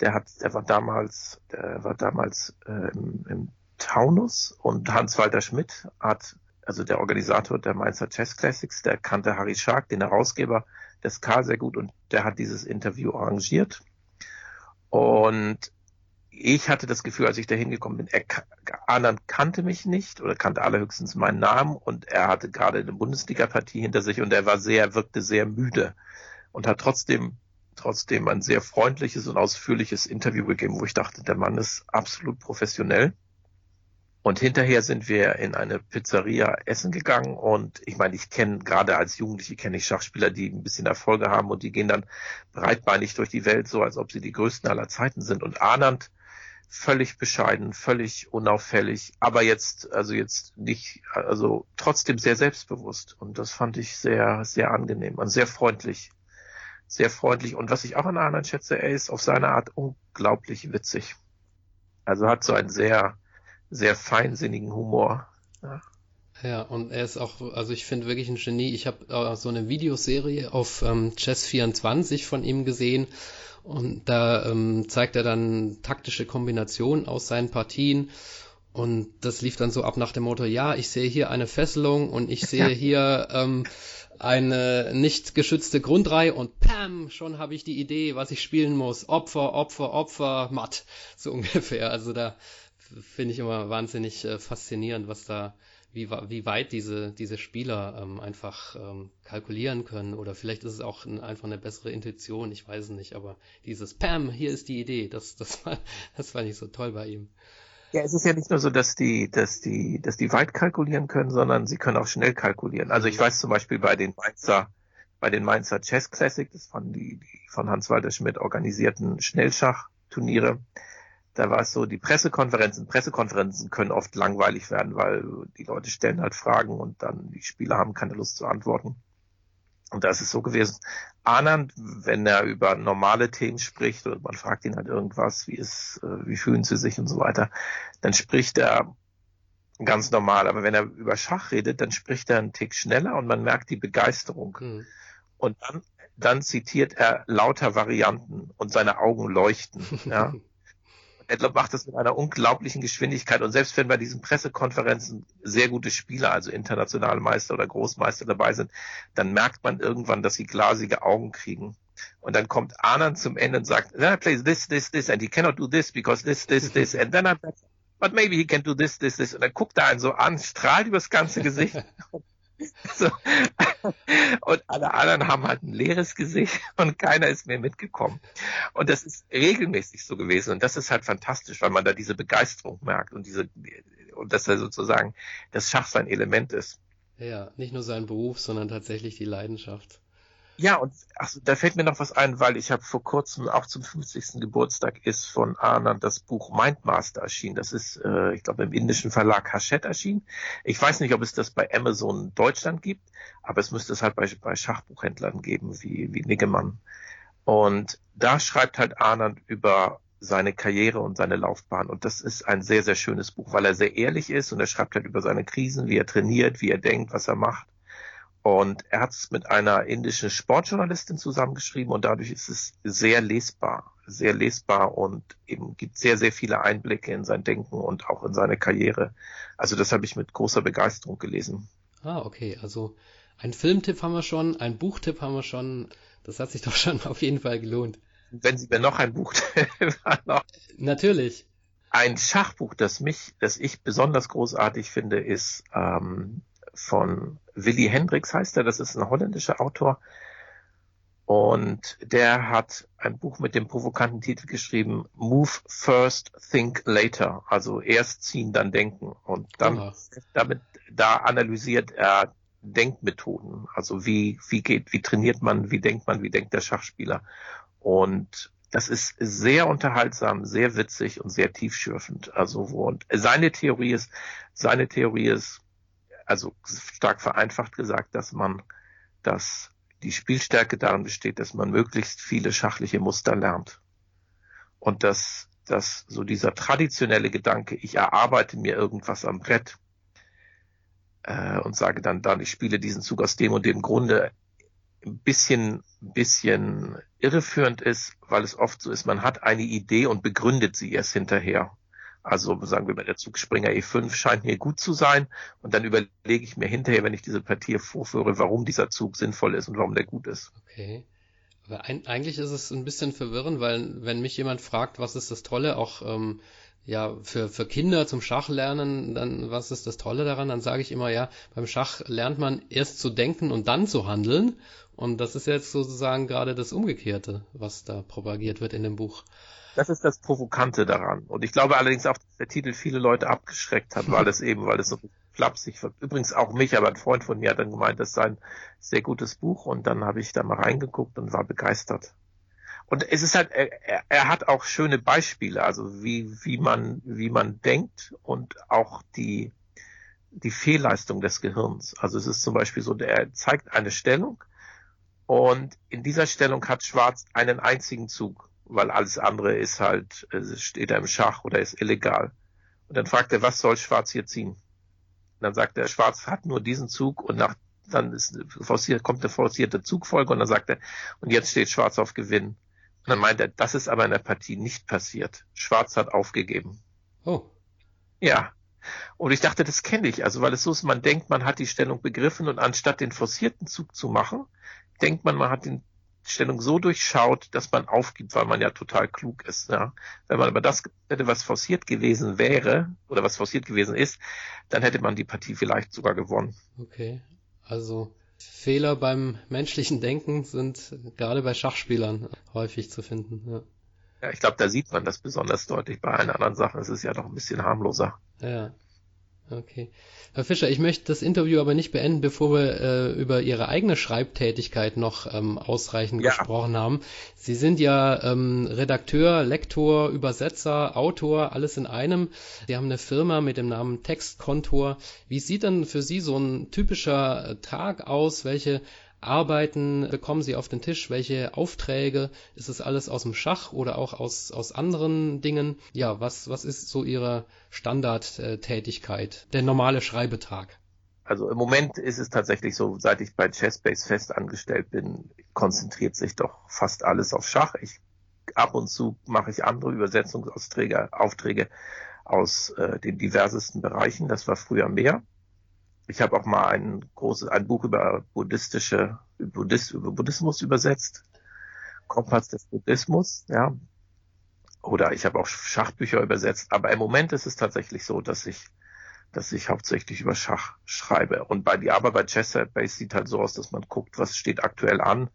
der hat, der war damals, der war damals äh, im, im Taunus und Hans-Walter Schmidt hat, also der Organisator der Mainzer Chess Classics, der kannte Harry Schark, den Herausgeber des Karl sehr gut und der hat dieses Interview arrangiert und ich hatte das Gefühl, als ich da hingekommen bin, er, Anand kannte mich nicht oder kannte allerhöchstens meinen Namen und er hatte gerade eine Bundesliga-Partie hinter sich und er war sehr, wirkte sehr müde und hat trotzdem, trotzdem ein sehr freundliches und ausführliches Interview gegeben, wo ich dachte, der Mann ist absolut professionell. Und hinterher sind wir in eine Pizzeria essen gegangen und ich meine, ich kenne gerade als Jugendliche kenne ich Schachspieler, die ein bisschen Erfolge haben und die gehen dann breitbeinig durch die Welt, so als ob sie die größten aller Zeiten sind. Und Anand völlig bescheiden, völlig unauffällig, aber jetzt, also jetzt nicht, also trotzdem sehr selbstbewusst. Und das fand ich sehr, sehr angenehm und sehr freundlich. Sehr freundlich. Und was ich auch an Arnold schätze, er ist auf seine Art unglaublich witzig. Also hat so einen sehr, sehr feinsinnigen Humor. Ja. Ja, und er ist auch, also ich finde wirklich ein Genie. Ich habe äh, so eine Videoserie auf ähm, Chess24 von ihm gesehen und da ähm, zeigt er dann taktische Kombinationen aus seinen Partien. Und das lief dann so ab nach dem Motto, ja, ich sehe hier eine Fesselung und ich sehe hier ähm, eine nicht geschützte Grundreihe und pam, schon habe ich die Idee, was ich spielen muss. Opfer, Opfer, Opfer, matt. So ungefähr. Also da finde ich immer wahnsinnig äh, faszinierend, was da wie, wie weit diese, diese Spieler ähm, einfach ähm, kalkulieren können. Oder vielleicht ist es auch ein, einfach eine bessere Intuition, ich weiß es nicht. Aber dieses Pam, hier ist die Idee, das, das, war, das war nicht so toll bei ihm. Ja, es ist ja nicht nur so, dass die, dass die, dass die weit kalkulieren können, sondern sie können auch schnell kalkulieren. Also ich weiß zum Beispiel bei den Mainzer, bei den Mainzer Chess Classic, das waren die, die von Hans-Walter Schmidt organisierten Schnellschachturniere, da war es so, die Pressekonferenzen, Pressekonferenzen können oft langweilig werden, weil die Leute stellen halt Fragen und dann die Spieler haben keine Lust zu antworten. Und da ist es so gewesen. Anand, wenn er über normale Themen spricht oder man fragt ihn halt irgendwas, wie ist, äh, wie fühlen sie sich und so weiter, dann spricht er ganz normal. Aber wenn er über Schach redet, dann spricht er einen Tick schneller und man merkt die Begeisterung. Mhm. Und dann, dann zitiert er lauter Varianten und seine Augen leuchten. Ja. Edlob macht das mit einer unglaublichen Geschwindigkeit und selbst wenn bei diesen Pressekonferenzen sehr gute Spieler, also internationale Meister oder Großmeister dabei sind, dann merkt man irgendwann, dass sie glasige Augen kriegen. Und dann kommt Anand zum Ende und sagt, then I play this, this, this, and he cannot do this because this, this, this, and then I, but maybe he can do this, this, this. Und dann guckt er einen so an, strahlt übers ganze Gesicht So. Und alle anderen haben halt ein leeres Gesicht und keiner ist mehr mitgekommen. Und das ist regelmäßig so gewesen. Und das ist halt fantastisch, weil man da diese Begeisterung merkt und diese, und dass er sozusagen das Schach sein Element ist. Ja, nicht nur sein Beruf, sondern tatsächlich die Leidenschaft. Ja, und ach, da fällt mir noch was ein, weil ich habe vor kurzem auch zum 50. Geburtstag ist von Anand das Buch Mindmaster erschienen. Das ist, äh, ich glaube, im indischen Verlag Hachette erschienen. Ich weiß nicht, ob es das bei Amazon Deutschland gibt, aber es müsste es halt bei, bei Schachbuchhändlern geben, wie, wie Niggemann. Und da schreibt halt Anand über seine Karriere und seine Laufbahn. Und das ist ein sehr, sehr schönes Buch, weil er sehr ehrlich ist und er schreibt halt über seine Krisen, wie er trainiert, wie er denkt, was er macht. Und er hat es mit einer indischen Sportjournalistin zusammengeschrieben und dadurch ist es sehr lesbar, sehr lesbar und eben gibt sehr, sehr viele Einblicke in sein Denken und auch in seine Karriere. Also das habe ich mit großer Begeisterung gelesen. Ah, okay. Also ein Filmtipp haben wir schon, ein Buchtipp haben wir schon. Das hat sich doch schon auf jeden Fall gelohnt. Wenn Sie mir noch ein Buch noch. Natürlich. Ein Schachbuch, das mich, das ich besonders großartig finde, ist ähm, von Willy Hendricks heißt er, das ist ein holländischer Autor. Und der hat ein Buch mit dem provokanten Titel geschrieben, Move First, Think Later. Also erst ziehen, dann denken. Und dann, Aha. damit, da analysiert er Denkmethoden. Also wie, wie geht, wie trainiert man, wie denkt man, wie denkt der Schachspieler. Und das ist sehr unterhaltsam, sehr witzig und sehr tiefschürfend. Also wo, und seine Theorie ist, seine Theorie ist, also stark vereinfacht gesagt, dass man, dass die Spielstärke darin besteht, dass man möglichst viele schachliche Muster lernt. Und dass, dass so dieser traditionelle Gedanke, ich erarbeite mir irgendwas am Brett äh, und sage dann, dann, ich spiele diesen Zug aus dem und dem Grunde, ein bisschen, bisschen irreführend ist, weil es oft so ist, man hat eine Idee und begründet sie erst hinterher. Also sagen wir mal, der Zug Springer E5 scheint mir gut zu sein und dann überlege ich mir hinterher, wenn ich diese Partie vorführe, warum dieser Zug sinnvoll ist und warum der gut ist. Okay. Aber ein, eigentlich ist es ein bisschen verwirrend, weil wenn mich jemand fragt, was ist das Tolle, auch ähm, ja für, für Kinder zum Schach lernen, dann was ist das Tolle daran, dann sage ich immer, ja, beim Schach lernt man erst zu denken und dann zu handeln. Und das ist jetzt sozusagen gerade das Umgekehrte, was da propagiert wird in dem Buch. Das ist das Provokante daran. Und ich glaube allerdings auch, dass der Titel viele Leute abgeschreckt hat, weil es eben, weil es so flapsig wird. Übrigens auch mich, aber ein Freund von mir hat dann gemeint, das sei ein sehr gutes Buch und dann habe ich da mal reingeguckt und war begeistert. und es ist halt, er, er hat auch schöne Beispiele, also wie, wie man, wie man denkt und auch die, die Fehlleistung des Gehirns. Also es ist zum Beispiel so, er zeigt eine Stellung und in dieser Stellung hat Schwarz einen einzigen Zug, weil alles andere ist halt, steht er im Schach oder ist illegal. Und dann fragt er, was soll Schwarz hier ziehen? Und dann sagt er, Schwarz hat nur diesen Zug und nach, dann ist, forciert, kommt eine forcierte Zugfolge und dann sagt er, und jetzt steht Schwarz auf Gewinn. Und dann meint er, das ist aber in der Partie nicht passiert. Schwarz hat aufgegeben. Oh. Ja. Und ich dachte, das kenne ich. Also, weil es so ist, man denkt, man hat die Stellung begriffen und anstatt den forcierten Zug zu machen, denkt man, man hat die Stellung so durchschaut, dass man aufgibt, weil man ja total klug ist. Ja. Wenn man aber das hätte, was forciert gewesen wäre, oder was forciert gewesen ist, dann hätte man die Partie vielleicht sogar gewonnen. Okay. Also, Fehler beim menschlichen Denken sind gerade bei Schachspielern häufig zu finden. Ja, ja ich glaube, da sieht man das besonders deutlich. Bei allen anderen Sachen ist es ja noch ein bisschen harmloser. Ja. Okay. Herr Fischer, ich möchte das Interview aber nicht beenden, bevor wir äh, über Ihre eigene Schreibtätigkeit noch ähm, ausreichend ja. gesprochen haben. Sie sind ja ähm, Redakteur, Lektor, Übersetzer, Autor, alles in einem. Sie haben eine Firma mit dem Namen Textkontor. Wie sieht denn für Sie so ein typischer äh, Tag aus? Welche Arbeiten bekommen Sie auf den Tisch? Welche Aufträge? Ist es alles aus dem Schach oder auch aus, aus anderen Dingen? Ja, was, was ist so Ihre Standardtätigkeit, der normale Schreibetag? Also im Moment ist es tatsächlich so, seit ich bei Chessbase fest angestellt bin, konzentriert sich doch fast alles auf Schach. Ich ab und zu mache ich andere Übersetzungsaufträge Aufträge aus äh, den diversesten Bereichen. Das war früher mehr. Ich habe auch mal ein großes, ein Buch über buddhistische, Buddhist, über Buddhismus übersetzt. Kompass des Buddhismus, ja. Oder ich habe auch Schachbücher übersetzt. Aber im Moment ist es tatsächlich so, dass ich, dass ich hauptsächlich über Schach schreibe. Und bei die Arbeit bei Chessbase sieht halt so aus, dass man guckt, was steht aktuell an,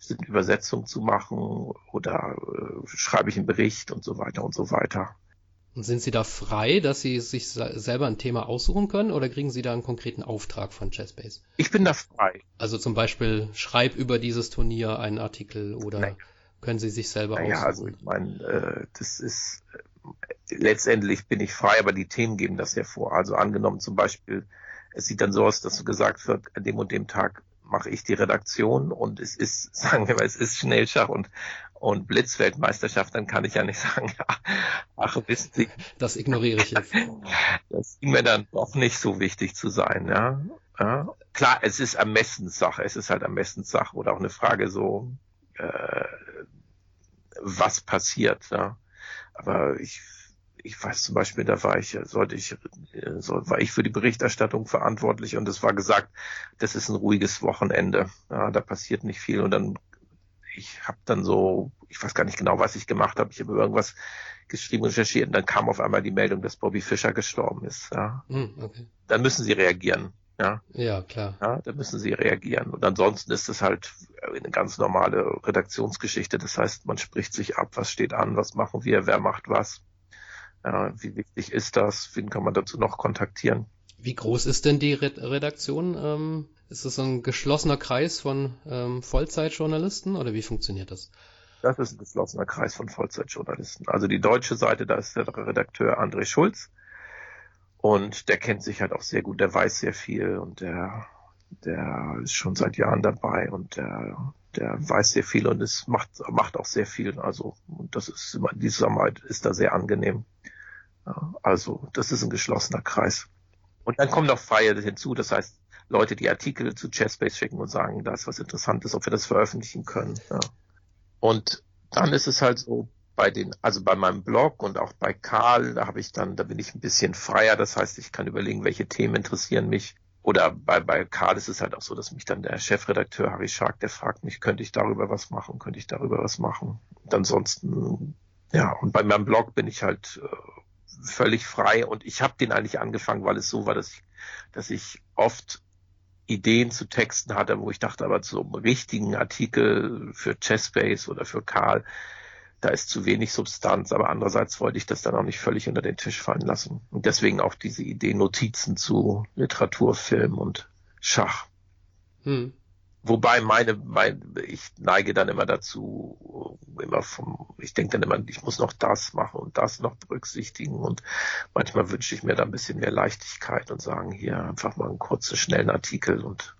sind Übersetzungen zu machen oder äh, schreibe ich einen Bericht und so weiter und so weiter. Und sind Sie da frei, dass Sie sich selber ein Thema aussuchen können oder kriegen Sie da einen konkreten Auftrag von Chessbase? Ich bin da frei. Also zum Beispiel schreib über dieses Turnier einen Artikel oder Nein. können Sie sich selber naja, aussuchen? Ja, also ich meine, äh, das ist äh, letztendlich bin ich frei, aber die Themen geben das ja vor. Also angenommen zum Beispiel, es sieht dann so aus, dass gesagt wird, an dem und dem Tag mache ich die Redaktion und es ist, sagen wir mal, es ist Schnellschach und und Blitzweltmeisterschaft, dann kann ich ja nicht sagen, ach, wissen Sie. Das ignoriere ich jetzt. Das schien mir dann doch nicht so wichtig zu sein, ja. ja. Klar, es ist Ermessenssache, es ist halt Ermessenssache oder auch eine Frage so, äh, was passiert, ja. Aber ich, ich weiß zum Beispiel, da war ich, sollte ich, so, war ich für die Berichterstattung verantwortlich und es war gesagt, das ist ein ruhiges Wochenende, ja, da passiert nicht viel und dann ich habe dann so, ich weiß gar nicht genau, was ich gemacht habe. Ich habe irgendwas geschrieben und recherchiert und dann kam auf einmal die Meldung, dass Bobby Fischer gestorben ist. Ja. Hm, okay. Dann müssen sie reagieren. Ja, ja klar. Ja, dann müssen sie reagieren. Und ansonsten ist es halt eine ganz normale Redaktionsgeschichte. Das heißt, man spricht sich ab, was steht an, was machen wir, wer macht was. Ja, wie wichtig ist das? Wen kann man dazu noch kontaktieren? Wie groß ist denn die Redaktion? Ähm, ist das ein geschlossener Kreis von ähm, Vollzeitjournalisten oder wie funktioniert das? Das ist ein geschlossener Kreis von Vollzeitjournalisten. Also die deutsche Seite, da ist der Redakteur André Schulz und der kennt sich halt auch sehr gut, der weiß sehr viel und der, der ist schon seit Jahren dabei und der, der weiß sehr viel und es macht, macht auch sehr viel. Also und das ist immer, die Zusammenarbeit ist da sehr angenehm. Also das ist ein geschlossener Kreis. Und dann kommen noch Freie hinzu, das heißt, Leute, die Artikel zu Chessbase schicken und sagen, da ist was Interessantes, ob wir das veröffentlichen können. Ja. Und dann ist es halt so, bei den, also bei meinem Blog und auch bei Karl, da habe ich dann, da bin ich ein bisschen freier. Das heißt, ich kann überlegen, welche Themen interessieren mich. Oder bei, bei Karl ist es halt auch so, dass mich dann der Chefredakteur Harry Schark, der fragt mich, könnte ich darüber was machen, könnte ich darüber was machen. Und ansonsten, ja, und bei meinem Blog bin ich halt äh, völlig frei und ich habe den eigentlich angefangen, weil es so war, dass ich, dass ich oft Ideen zu Texten hatte, wo ich dachte, aber zum richtigen Artikel für Chessbase oder für Karl, da ist zu wenig Substanz, aber andererseits wollte ich das dann auch nicht völlig unter den Tisch fallen lassen. Und deswegen auch diese Idee Notizen zu Literatur, Film und Schach. Hm. Wobei meine, mein, ich neige dann immer dazu, immer vom, ich denke dann immer, ich muss noch das machen und das noch berücksichtigen und manchmal wünsche ich mir da ein bisschen mehr Leichtigkeit und sagen hier einfach mal einen kurzen, schnellen Artikel und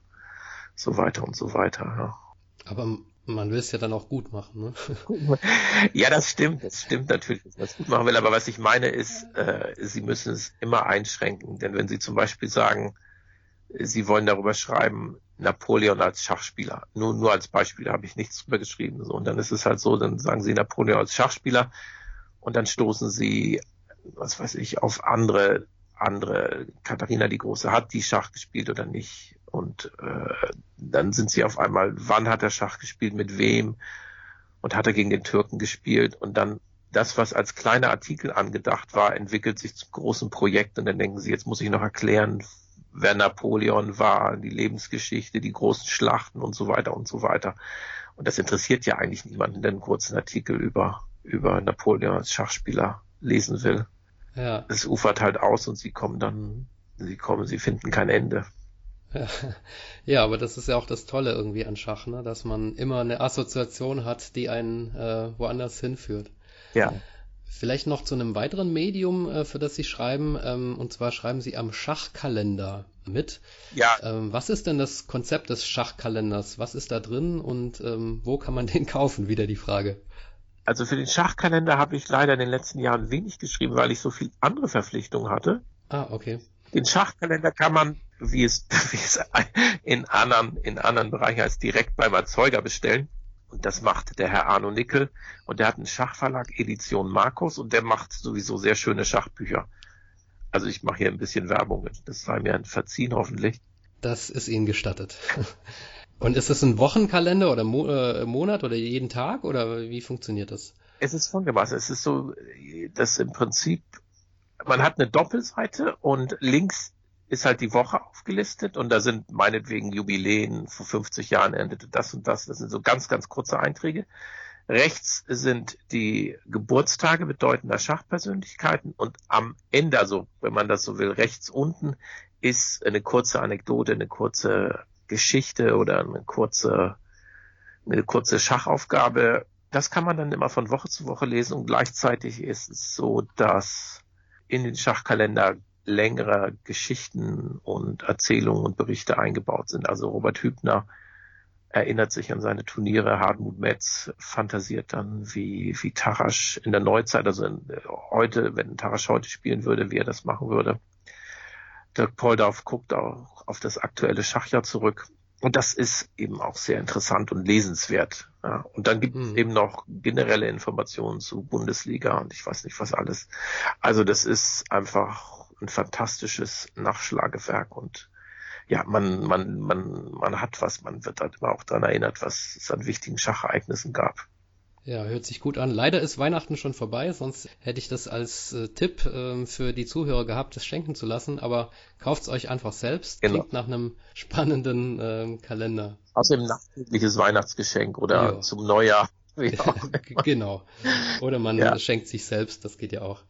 so weiter und so weiter. Ja. Aber man will es ja dann auch gut machen, ne? ja, das stimmt, das stimmt natürlich, dass man es gut machen will. Aber was ich meine ist, äh, Sie müssen es immer einschränken. Denn wenn Sie zum Beispiel sagen, Sie wollen darüber schreiben, Napoleon als Schachspieler. Nur, nur als Beispiel habe ich nichts drüber geschrieben. So. Und dann ist es halt so, dann sagen Sie Napoleon als Schachspieler und dann stoßen Sie, was weiß ich, auf andere, andere, Katharina die Große hat die Schach gespielt oder nicht. Und äh, dann sind sie auf einmal, wann hat er Schach gespielt, mit wem und hat er gegen den Türken gespielt und dann das, was als kleiner Artikel angedacht war, entwickelt sich zum großen Projekt und dann denken sie, jetzt muss ich noch erklären, wer Napoleon war, die Lebensgeschichte, die großen Schlachten und so weiter und so weiter. Und das interessiert ja eigentlich niemanden, der einen kurzen Artikel über, über Napoleon als Schachspieler lesen will. Ja. Es ufert halt aus und sie kommen dann, sie kommen, sie finden kein Ende. Ja, aber das ist ja auch das Tolle irgendwie an Schach, ne? dass man immer eine Assoziation hat, die einen äh, woanders hinführt. Ja. Vielleicht noch zu einem weiteren Medium, äh, für das Sie schreiben, ähm, und zwar schreiben Sie am Schachkalender mit. Ja. Ähm, was ist denn das Konzept des Schachkalenders? Was ist da drin und ähm, wo kann man den kaufen? Wieder die Frage. Also für den Schachkalender habe ich leider in den letzten Jahren wenig geschrieben, weil ich so viel andere Verpflichtungen hatte. Ah, okay. Den Schachkalender kann man, wie es, wie es in anderen, in anderen Bereichen als direkt beim Erzeuger bestellen. Und das macht der Herr Arno Nickel. Und der hat einen Schachverlag, Edition Markus, und der macht sowieso sehr schöne Schachbücher. Also ich mache hier ein bisschen Werbung. Das sei mir verziehen, hoffentlich. Das ist Ihnen gestattet. Und ist das ein Wochenkalender oder Mo äh, Monat oder jeden Tag oder wie funktioniert das? Es ist folgendermaßen. Es ist so, dass im Prinzip man hat eine Doppelseite und links ist halt die Woche aufgelistet und da sind meinetwegen Jubiläen, vor 50 Jahren endete das und das. Das sind so ganz, ganz kurze Einträge. Rechts sind die Geburtstage bedeutender Schachpersönlichkeiten und am Ende, also wenn man das so will, rechts unten ist eine kurze Anekdote, eine kurze Geschichte oder eine kurze, eine kurze Schachaufgabe. Das kann man dann immer von Woche zu Woche lesen und gleichzeitig ist es so, dass in den Schachkalender längere Geschichten und Erzählungen und Berichte eingebaut sind. Also Robert Hübner erinnert sich an seine Turniere, Hartmut Metz fantasiert dann, wie, wie Tarasch in der Neuzeit, also in, heute, wenn Tarasch heute spielen würde, wie er das machen würde. Dirk Poldorf guckt auch auf das aktuelle Schachjahr zurück. Und das ist eben auch sehr interessant und lesenswert. Ja. Und dann gibt es mhm. eben noch generelle Informationen zu Bundesliga und ich weiß nicht was alles. Also das ist einfach ein fantastisches Nachschlagewerk und ja, man, man, man, man hat was, man wird halt immer auch daran erinnert, was es an wichtigen Schachereignissen gab. Ja, hört sich gut an. Leider ist Weihnachten schon vorbei, sonst hätte ich das als äh, Tipp äh, für die Zuhörer gehabt, das schenken zu lassen. Aber kauft's euch einfach selbst. Genau. Klingt nach einem spannenden äh, Kalender. Außerdem nachträgliches Weihnachtsgeschenk oder ja. zum Neujahr. genau. Oder man ja. schenkt sich selbst, das geht ja auch.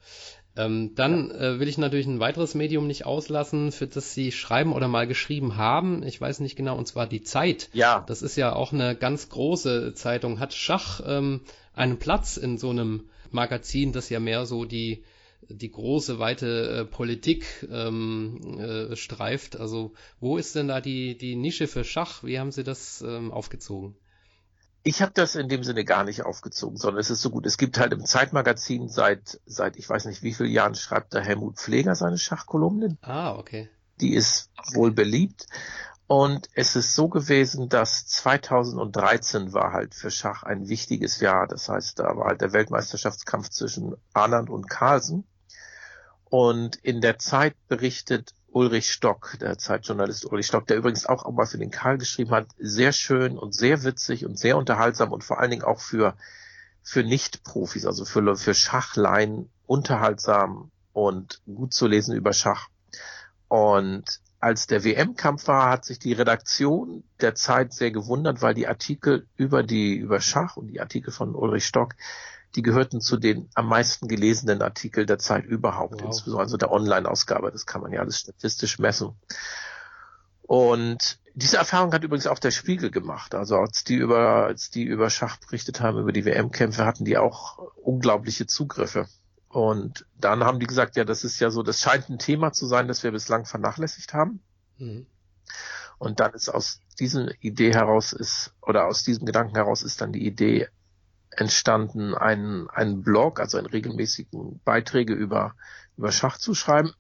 Ähm, dann äh, will ich natürlich ein weiteres Medium nicht auslassen, für das Sie schreiben oder mal geschrieben haben. Ich weiß nicht genau, und zwar die Zeit. Ja. Das ist ja auch eine ganz große Zeitung. Hat Schach ähm, einen Platz in so einem Magazin, das ja mehr so die die große weite äh, Politik ähm, äh, streift. Also wo ist denn da die die Nische für Schach? Wie haben Sie das ähm, aufgezogen? Ich habe das in dem Sinne gar nicht aufgezogen, sondern es ist so gut. Es gibt halt im Zeitmagazin seit, seit ich weiß nicht wie vielen Jahren schreibt da Helmut Pfleger seine Schachkolumne. Ah, okay. Die ist wohl beliebt. Und es ist so gewesen, dass 2013 war halt für Schach ein wichtiges Jahr. Das heißt, da war halt der Weltmeisterschaftskampf zwischen Anand und Carlsen. Und in der Zeit berichtet Ulrich Stock, der Zeitjournalist Ulrich Stock, der übrigens auch mal für den Karl geschrieben hat, sehr schön und sehr witzig und sehr unterhaltsam und vor allen Dingen auch für, für Nicht-Profis, also für, für Schachlein unterhaltsam und gut zu lesen über Schach. Und als der WM-Kampf war, hat sich die Redaktion der Zeit sehr gewundert, weil die Artikel über die, über Schach und die Artikel von Ulrich Stock die gehörten zu den am meisten gelesenen Artikeln der Zeit überhaupt, wow. insbesondere also der Online-Ausgabe. Das kann man ja alles statistisch messen. Und diese Erfahrung hat übrigens auch der Spiegel gemacht. Also als die über, als die über Schach berichtet haben, über die WM-Kämpfe, hatten die auch unglaubliche Zugriffe. Und dann haben die gesagt, ja, das ist ja so, das scheint ein Thema zu sein, das wir bislang vernachlässigt haben. Mhm. Und dann ist aus dieser Idee heraus ist, oder aus diesem Gedanken heraus ist dann die Idee entstanden, einen, einen Blog, also einen regelmäßigen Beiträge über, über Schach zu schreiben.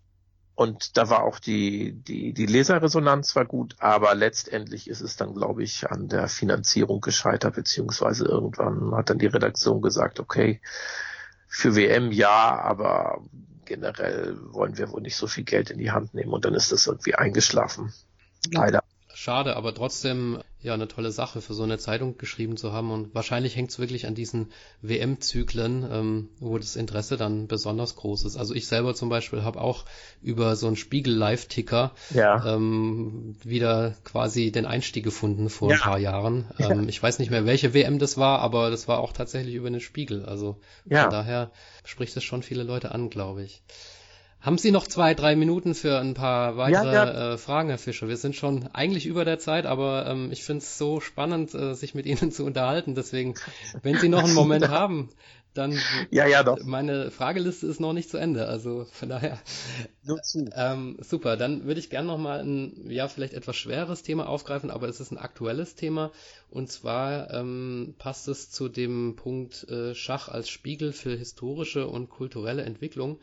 Und da war auch die, die, die Leserresonanz war gut, aber letztendlich ist es dann, glaube ich, an der Finanzierung gescheitert, beziehungsweise irgendwann hat dann die Redaktion gesagt, okay, für WM ja, aber generell wollen wir wohl nicht so viel Geld in die Hand nehmen und dann ist das irgendwie eingeschlafen. Leider schade, aber trotzdem ja eine tolle Sache für so eine Zeitung geschrieben zu haben und wahrscheinlich hängt es wirklich an diesen WM-Zyklen, ähm, wo das Interesse dann besonders groß ist. Also ich selber zum Beispiel habe auch über so einen Spiegel-Live-Ticker ja. ähm, wieder quasi den Einstieg gefunden vor ja. ein paar Jahren. Ähm, ja. Ich weiß nicht mehr, welche WM das war, aber das war auch tatsächlich über den Spiegel. Also von daher spricht es schon viele Leute an, glaube ich. Haben Sie noch zwei, drei Minuten für ein paar weitere ja, ja. Äh, Fragen, Herr Fischer? Wir sind schon eigentlich über der Zeit, aber ähm, ich finde es so spannend, äh, sich mit Ihnen zu unterhalten. Deswegen, wenn Sie noch einen Moment haben, dann ja, ja, doch. meine Frageliste ist noch nicht zu Ende. Also von daher. Ähm, super. Dann würde ich gerne noch mal ein ja vielleicht etwas schweres Thema aufgreifen, aber es ist ein aktuelles Thema und zwar ähm, passt es zu dem Punkt äh, Schach als Spiegel für historische und kulturelle Entwicklung.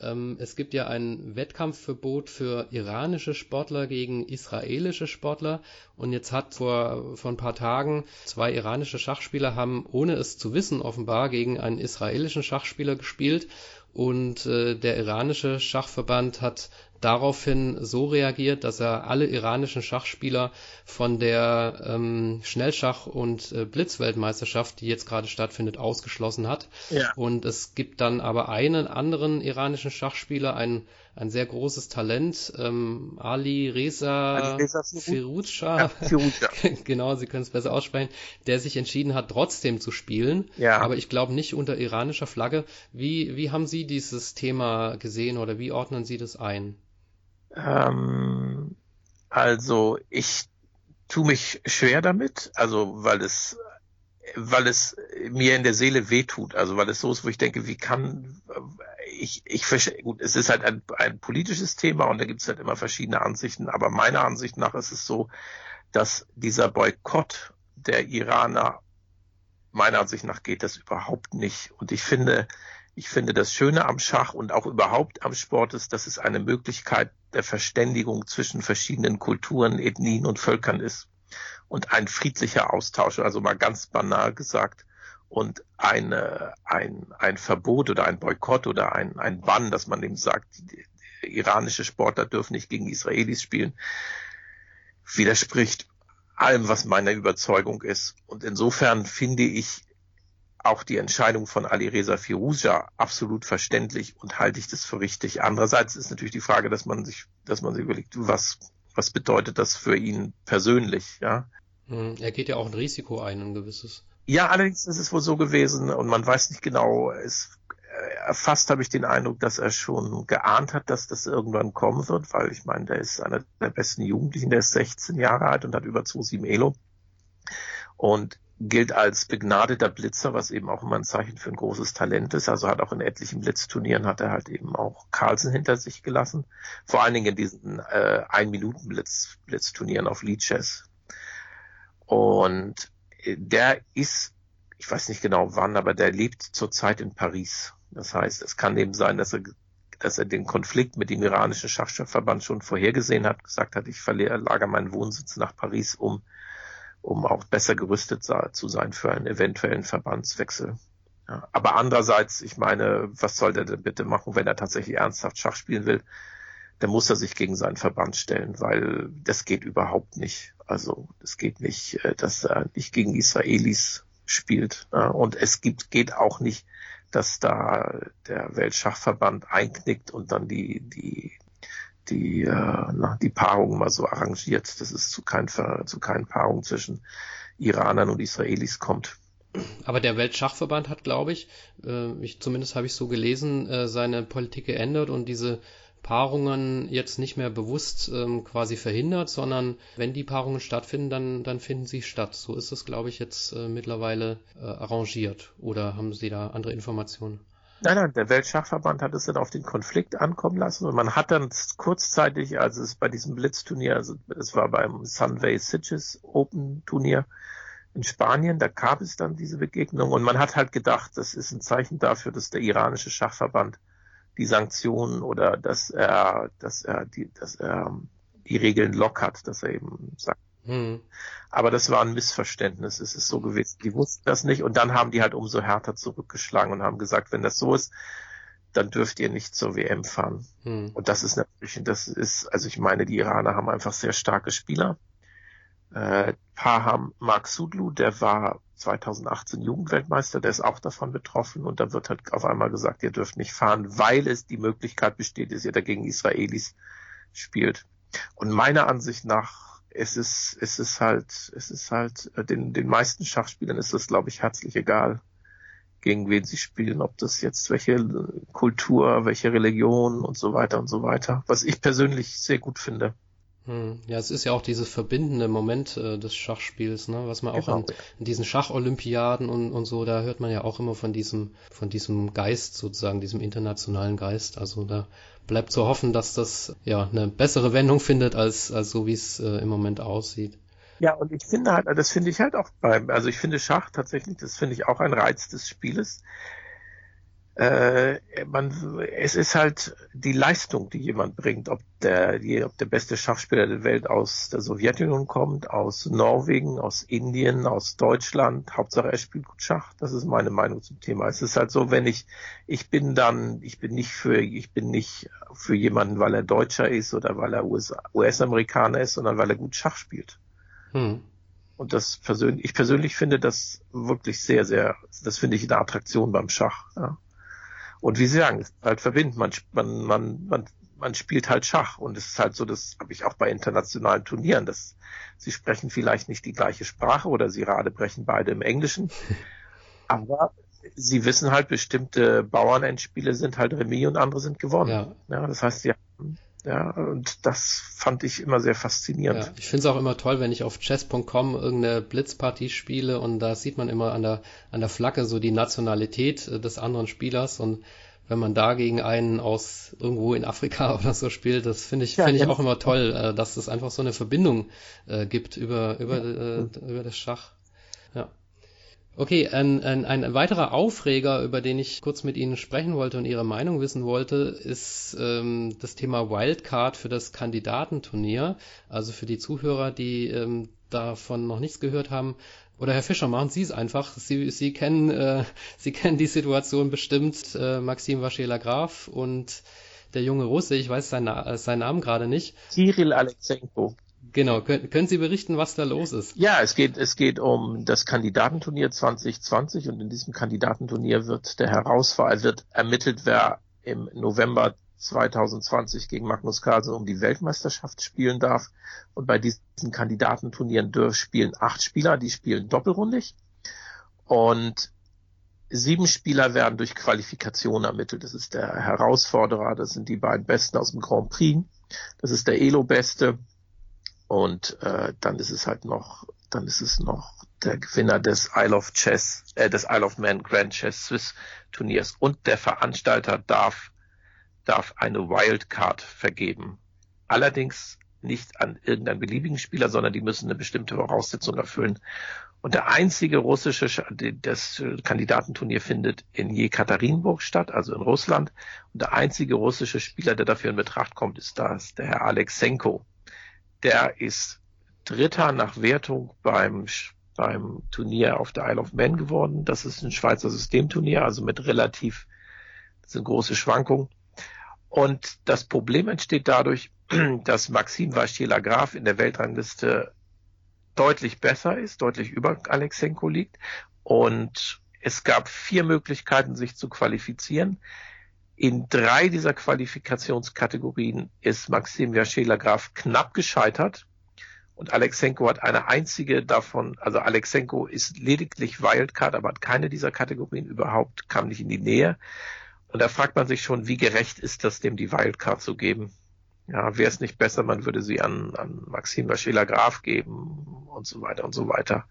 Ähm, es gibt ja ein Wettkampfverbot für iranische Sportler gegen israelische Sportler. Und jetzt hat vor, vor ein paar Tagen zwei iranische Schachspieler haben, ohne es zu wissen, offenbar gegen einen israelischen Schachspieler gespielt. Und äh, der iranische Schachverband hat daraufhin so reagiert, dass er alle iranischen Schachspieler von der ähm, Schnellschach- und äh, Blitzweltmeisterschaft, die jetzt gerade stattfindet, ausgeschlossen hat. Ja. Und es gibt dann aber einen anderen iranischen Schachspieler, ein, ein sehr großes Talent, ähm, Ali Reza, Reza Firuzja. Ja, genau, Sie können es besser aussprechen, der sich entschieden hat, trotzdem zu spielen. Ja. Aber ich glaube nicht unter iranischer Flagge. Wie, wie haben Sie dieses Thema gesehen oder wie ordnen Sie das ein? Ähm, also ich tue mich schwer damit, also weil es weil es mir in der Seele wehtut, also weil es so ist, wo ich denke, wie kann ich, ich gut, es ist halt ein, ein politisches Thema und da gibt es halt immer verschiedene Ansichten, aber meiner Ansicht nach ist es so, dass dieser Boykott der Iraner meiner Ansicht nach geht das überhaupt nicht. Und ich finde, ich finde, das Schöne am Schach und auch überhaupt am Sport ist, dass es eine Möglichkeit der Verständigung zwischen verschiedenen Kulturen, Ethnien und Völkern ist. Und ein friedlicher Austausch, also mal ganz banal gesagt. Und eine, ein, ein Verbot oder ein Boykott oder ein, ein Bann, dass man eben sagt, iranische Sportler dürfen nicht gegen Israelis spielen, widerspricht allem, was meiner Überzeugung ist. Und insofern finde ich, auch die Entscheidung von Ali Reza Firuja absolut verständlich und halte ich das für richtig. Andererseits ist natürlich die Frage, dass man sich, dass man sich überlegt, was, was bedeutet das für ihn persönlich, ja? Hm, er geht ja auch ein Risiko ein, ein gewisses. Ja, allerdings ist es wohl so gewesen und man weiß nicht genau, es erfasst habe ich den Eindruck, dass er schon geahnt hat, dass das irgendwann kommen wird, weil ich meine, der ist einer der besten Jugendlichen, der ist 16 Jahre alt und hat über 2,7 Elo. Und gilt als begnadeter Blitzer, was eben auch immer ein Zeichen für ein großes Talent ist. Also hat auch in etlichen Blitzturnieren hat er halt eben auch Carlsen hinter sich gelassen. Vor allen Dingen in diesen äh, Ein-Minuten-Blitz, Blitzturnieren auf Lead Chess. Und äh, der ist, ich weiß nicht genau wann, aber der lebt zurzeit in Paris. Das heißt, es kann eben sein, dass er dass er den Konflikt mit dem iranischen Schachverband schon vorhergesehen hat, gesagt hat, ich verlagere meinen Wohnsitz nach Paris, um um auch besser gerüstet zu sein für einen eventuellen Verbandswechsel. Ja, aber andererseits, ich meine, was soll der denn bitte machen, wenn er tatsächlich ernsthaft Schach spielen will? Dann muss er sich gegen seinen Verband stellen, weil das geht überhaupt nicht. Also es geht nicht, äh, dass er nicht gegen Israelis spielt. Und es gibt, geht auch nicht, dass da der Weltschachverband einknickt und dann die, die die, äh, die Paarung mal so arrangiert, dass es zu, kein, zu keinen Paarungen zwischen Iranern und Israelis kommt. Aber der Weltschachverband hat, glaube ich, äh, ich, zumindest habe ich so gelesen, äh, seine Politik geändert und diese Paarungen jetzt nicht mehr bewusst ähm, quasi verhindert, sondern wenn die Paarungen stattfinden, dann, dann finden sie statt. So ist es, glaube ich, jetzt äh, mittlerweile äh, arrangiert. Oder haben Sie da andere Informationen? Nein, nein, der Weltschachverband hat es dann auf den Konflikt ankommen lassen und man hat dann kurzzeitig, also es bei diesem Blitzturnier, also es war beim Sunway Sitges Open Turnier in Spanien, da gab es dann diese Begegnung und man hat halt gedacht, das ist ein Zeichen dafür, dass der iranische Schachverband die Sanktionen oder dass er, dass er die, dass er die Regeln lockert, dass er eben sagt. Hm. Aber das war ein Missverständnis. Es ist so gewesen. Die wussten das nicht und dann haben die halt umso härter zurückgeschlagen und haben gesagt, wenn das so ist, dann dürft ihr nicht zur WM fahren. Hm. Und das ist natürlich, das ist, also ich meine, die Iraner haben einfach sehr starke Spieler. Äh, Paham Maksudlu, der war 2018 Jugendweltmeister, der ist auch davon betroffen und da wird halt auf einmal gesagt, ihr dürft nicht fahren, weil es die Möglichkeit besteht, dass ihr dagegen Israelis spielt. Und meiner Ansicht nach ist es, ist es halt, ist es halt, äh, den, den meisten Schachspielern ist es, glaube ich, herzlich egal, gegen wen sie spielen, ob das jetzt welche Kultur, welche Religion und so weiter und so weiter, was ich persönlich sehr gut finde. Hm. Ja, es ist ja auch dieses verbindende Moment äh, des Schachspiels, ne, was man auch genau. an, in diesen Schacholympiaden und, und so, da hört man ja auch immer von diesem, von diesem Geist sozusagen, diesem internationalen Geist. Also da bleibt zu hoffen, dass das ja eine bessere Wendung findet, als, als so wie es äh, im Moment aussieht. Ja, und ich finde halt, das finde ich halt auch beim, also ich finde Schach tatsächlich, das finde ich auch ein Reiz des Spieles, äh, man, es ist halt die Leistung, die jemand bringt, ob der, die, ob der beste Schachspieler der Welt aus der Sowjetunion kommt, aus Norwegen, aus Indien, aus Deutschland. Hauptsache er spielt gut Schach. Das ist meine Meinung zum Thema. Es ist halt so, wenn ich, ich bin dann, ich bin nicht für, ich bin nicht für jemanden, weil er Deutscher ist oder weil er US-Amerikaner ist, sondern weil er gut Schach spielt. Hm. Und das persönlich, ich persönlich finde das wirklich sehr, sehr, das finde ich eine Attraktion beim Schach. Ja. Und wie Sie sagen, es ist halt verbinden. Man, man, man, man, man spielt halt Schach. Und es ist halt so, das habe ich auch bei internationalen Turnieren, dass sie sprechen vielleicht nicht die gleiche Sprache oder sie gerade brechen beide im Englischen. Aber sie wissen halt, bestimmte Bauernendspiele sind halt Remis und andere sind gewonnen. Ja. ja das heißt, sie haben ja, und das fand ich immer sehr faszinierend. Ja, ich finde es auch immer toll, wenn ich auf chess.com irgendeine Blitzpartie spiele und da sieht man immer an der, an der Flagge so die Nationalität äh, des anderen Spielers und wenn man da gegen einen aus irgendwo in Afrika oder so spielt, das finde ich, ja, finde ich auch immer toll, äh, dass es einfach so eine Verbindung äh, gibt über, über, äh, über das Schach. Okay, ein, ein, ein weiterer Aufreger, über den ich kurz mit Ihnen sprechen wollte und Ihre Meinung wissen wollte, ist ähm, das Thema Wildcard für das Kandidatenturnier. Also für die Zuhörer, die ähm, davon noch nichts gehört haben. Oder Herr Fischer, machen Sie es einfach. Sie, Sie, kennen, äh, Sie kennen die Situation bestimmt. Äh, Maxim Waschela Graf und der junge Russe, ich weiß seinen, seinen Namen gerade nicht. Kirill Alexenko. Genau, können, können Sie berichten, was da los ist? Ja, es geht, es geht um das Kandidatenturnier 2020 und in diesem Kandidatenturnier wird der Herausforderer, wird ermittelt, wer im November 2020 gegen Magnus Carlsen um die Weltmeisterschaft spielen darf. Und bei diesen Kandidatenturnieren dürfen spielen acht Spieler, die spielen doppelrundig. Und sieben Spieler werden durch Qualifikation ermittelt. Das ist der Herausforderer, das sind die beiden Besten aus dem Grand Prix. Das ist der Elo-Beste und äh, dann ist es halt noch, dann ist es noch der Gewinner des Isle of Chess, äh, des Isle of Man Grand Chess Swiss Turniers. Und der Veranstalter darf, darf eine Wildcard vergeben. Allerdings nicht an irgendeinen beliebigen Spieler, sondern die müssen eine bestimmte Voraussetzung erfüllen. Und der einzige russische, das Kandidatenturnier findet in Jekaterinburg statt, also in Russland. Und der einzige russische Spieler, der dafür in Betracht kommt, ist das der Herr Alexenko der ist Dritter nach Wertung beim, beim Turnier auf der Isle of Man geworden. Das ist ein Schweizer Systemturnier, also mit relativ, das sind große Schwankungen. Und das Problem entsteht dadurch, dass Maxim Vaschila Graf in der Weltrangliste deutlich besser ist, deutlich über Alexenko liegt. Und es gab vier Möglichkeiten, sich zu qualifizieren. In drei dieser Qualifikationskategorien ist Maxim Jaschela Graf knapp gescheitert. Und Alexenko hat eine einzige davon, also Alexenko ist lediglich Wildcard, aber hat keine dieser Kategorien überhaupt, kam nicht in die Nähe. Und da fragt man sich schon, wie gerecht ist das, dem die Wildcard zu geben? Ja, wäre es nicht besser, man würde sie an, an Maxim Vaschela Graf geben und so weiter und so weiter.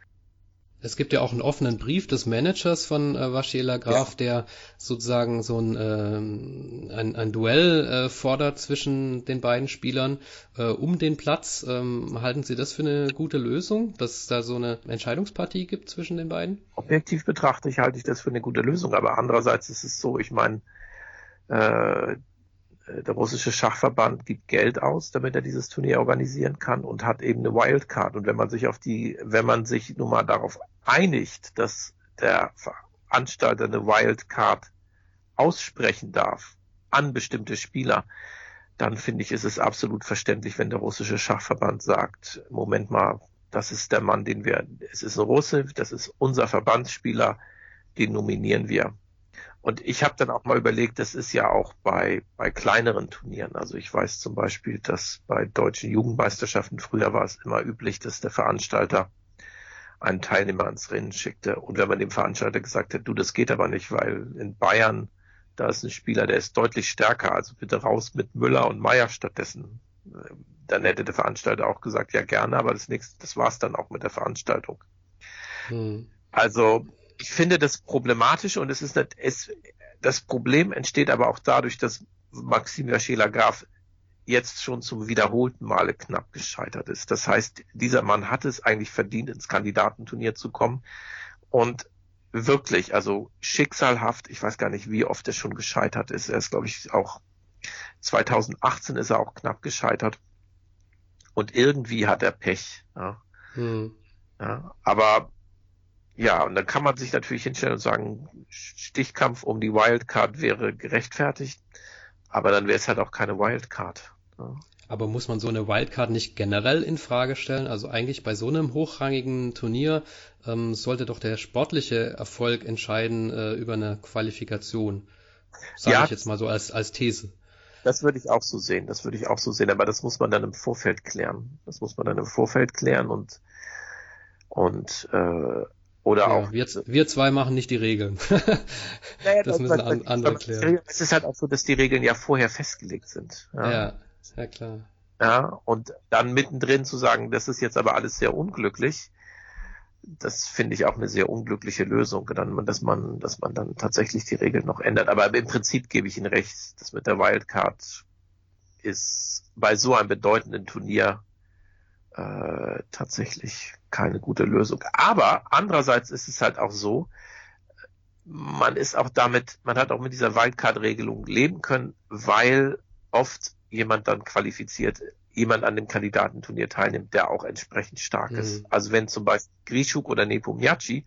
Es gibt ja auch einen offenen Brief des Managers von äh, Vaschela Graf, ja. der sozusagen so ein, äh, ein, ein Duell äh, fordert zwischen den beiden Spielern äh, um den Platz. Ähm, halten Sie das für eine gute Lösung, dass es da so eine Entscheidungspartie gibt zwischen den beiden? Objektiv betrachtet halte ich das für eine gute Lösung, aber andererseits ist es so, ich meine, äh, der russische Schachverband gibt Geld aus, damit er dieses Turnier organisieren kann und hat eben eine Wildcard. Und wenn man sich auf die, wenn man sich nun mal darauf einigt, dass der Veranstalter eine Wildcard aussprechen darf an bestimmte Spieler, dann finde ich, ist es absolut verständlich, wenn der russische Schachverband sagt, Moment mal, das ist der Mann, den wir, es ist ein Russe, das ist unser Verbandsspieler, den nominieren wir. Und ich habe dann auch mal überlegt, das ist ja auch bei, bei kleineren Turnieren. Also ich weiß zum Beispiel, dass bei deutschen Jugendmeisterschaften früher war es immer üblich, dass der Veranstalter einen Teilnehmer ans Rennen schickte. Und wenn man dem Veranstalter gesagt hat, du, das geht aber nicht, weil in Bayern, da ist ein Spieler, der ist deutlich stärker, also bitte raus mit Müller und Meier stattdessen. Dann hätte der Veranstalter auch gesagt, ja gerne, aber das nächste, das war's dann auch mit der Veranstaltung. Hm. Also ich finde das problematisch und es ist nicht, es, das Problem entsteht aber auch dadurch, dass Maxim Schäler Graf jetzt schon zum wiederholten Male knapp gescheitert ist. Das heißt, dieser Mann hat es eigentlich verdient, ins Kandidatenturnier zu kommen und wirklich, also schicksalhaft, ich weiß gar nicht, wie oft er schon gescheitert ist. Er ist, glaube ich, auch 2018 ist er auch knapp gescheitert. Und irgendwie hat er Pech. Ja. Hm. Ja, aber ja, und dann kann man sich natürlich hinstellen und sagen, Stichkampf um die Wildcard wäre gerechtfertigt, aber dann wäre es halt auch keine Wildcard. Ja. Aber muss man so eine Wildcard nicht generell in Frage stellen? Also eigentlich bei so einem hochrangigen Turnier ähm, sollte doch der sportliche Erfolg entscheiden äh, über eine Qualifikation. Sage ja, ich jetzt mal so als, als These. Das würde ich auch so sehen. Das würde ich auch so sehen. Aber das muss man dann im Vorfeld klären. Das muss man dann im Vorfeld klären und und äh, oder ja, auch. Wir, wir zwei machen nicht die Regeln. naja, das, das müssen an, andere klären. Es ist halt auch so, dass die Regeln ja vorher festgelegt sind. Ja, ja, ja klar. Ja, und dann mittendrin zu sagen, das ist jetzt aber alles sehr unglücklich, das finde ich auch eine sehr unglückliche Lösung, dann, dass man, dass man dann tatsächlich die Regeln noch ändert. Aber im Prinzip gebe ich Ihnen recht, das mit der Wildcard ist bei so einem bedeutenden Turnier äh, tatsächlich keine gute Lösung. Aber andererseits ist es halt auch so, man ist auch damit, man hat auch mit dieser Wildcard-Regelung leben können, weil oft jemand dann qualifiziert, jemand an dem Kandidatenturnier teilnimmt, der auch entsprechend stark mhm. ist. Also wenn zum Beispiel Grishuk oder Nepomniachtchi,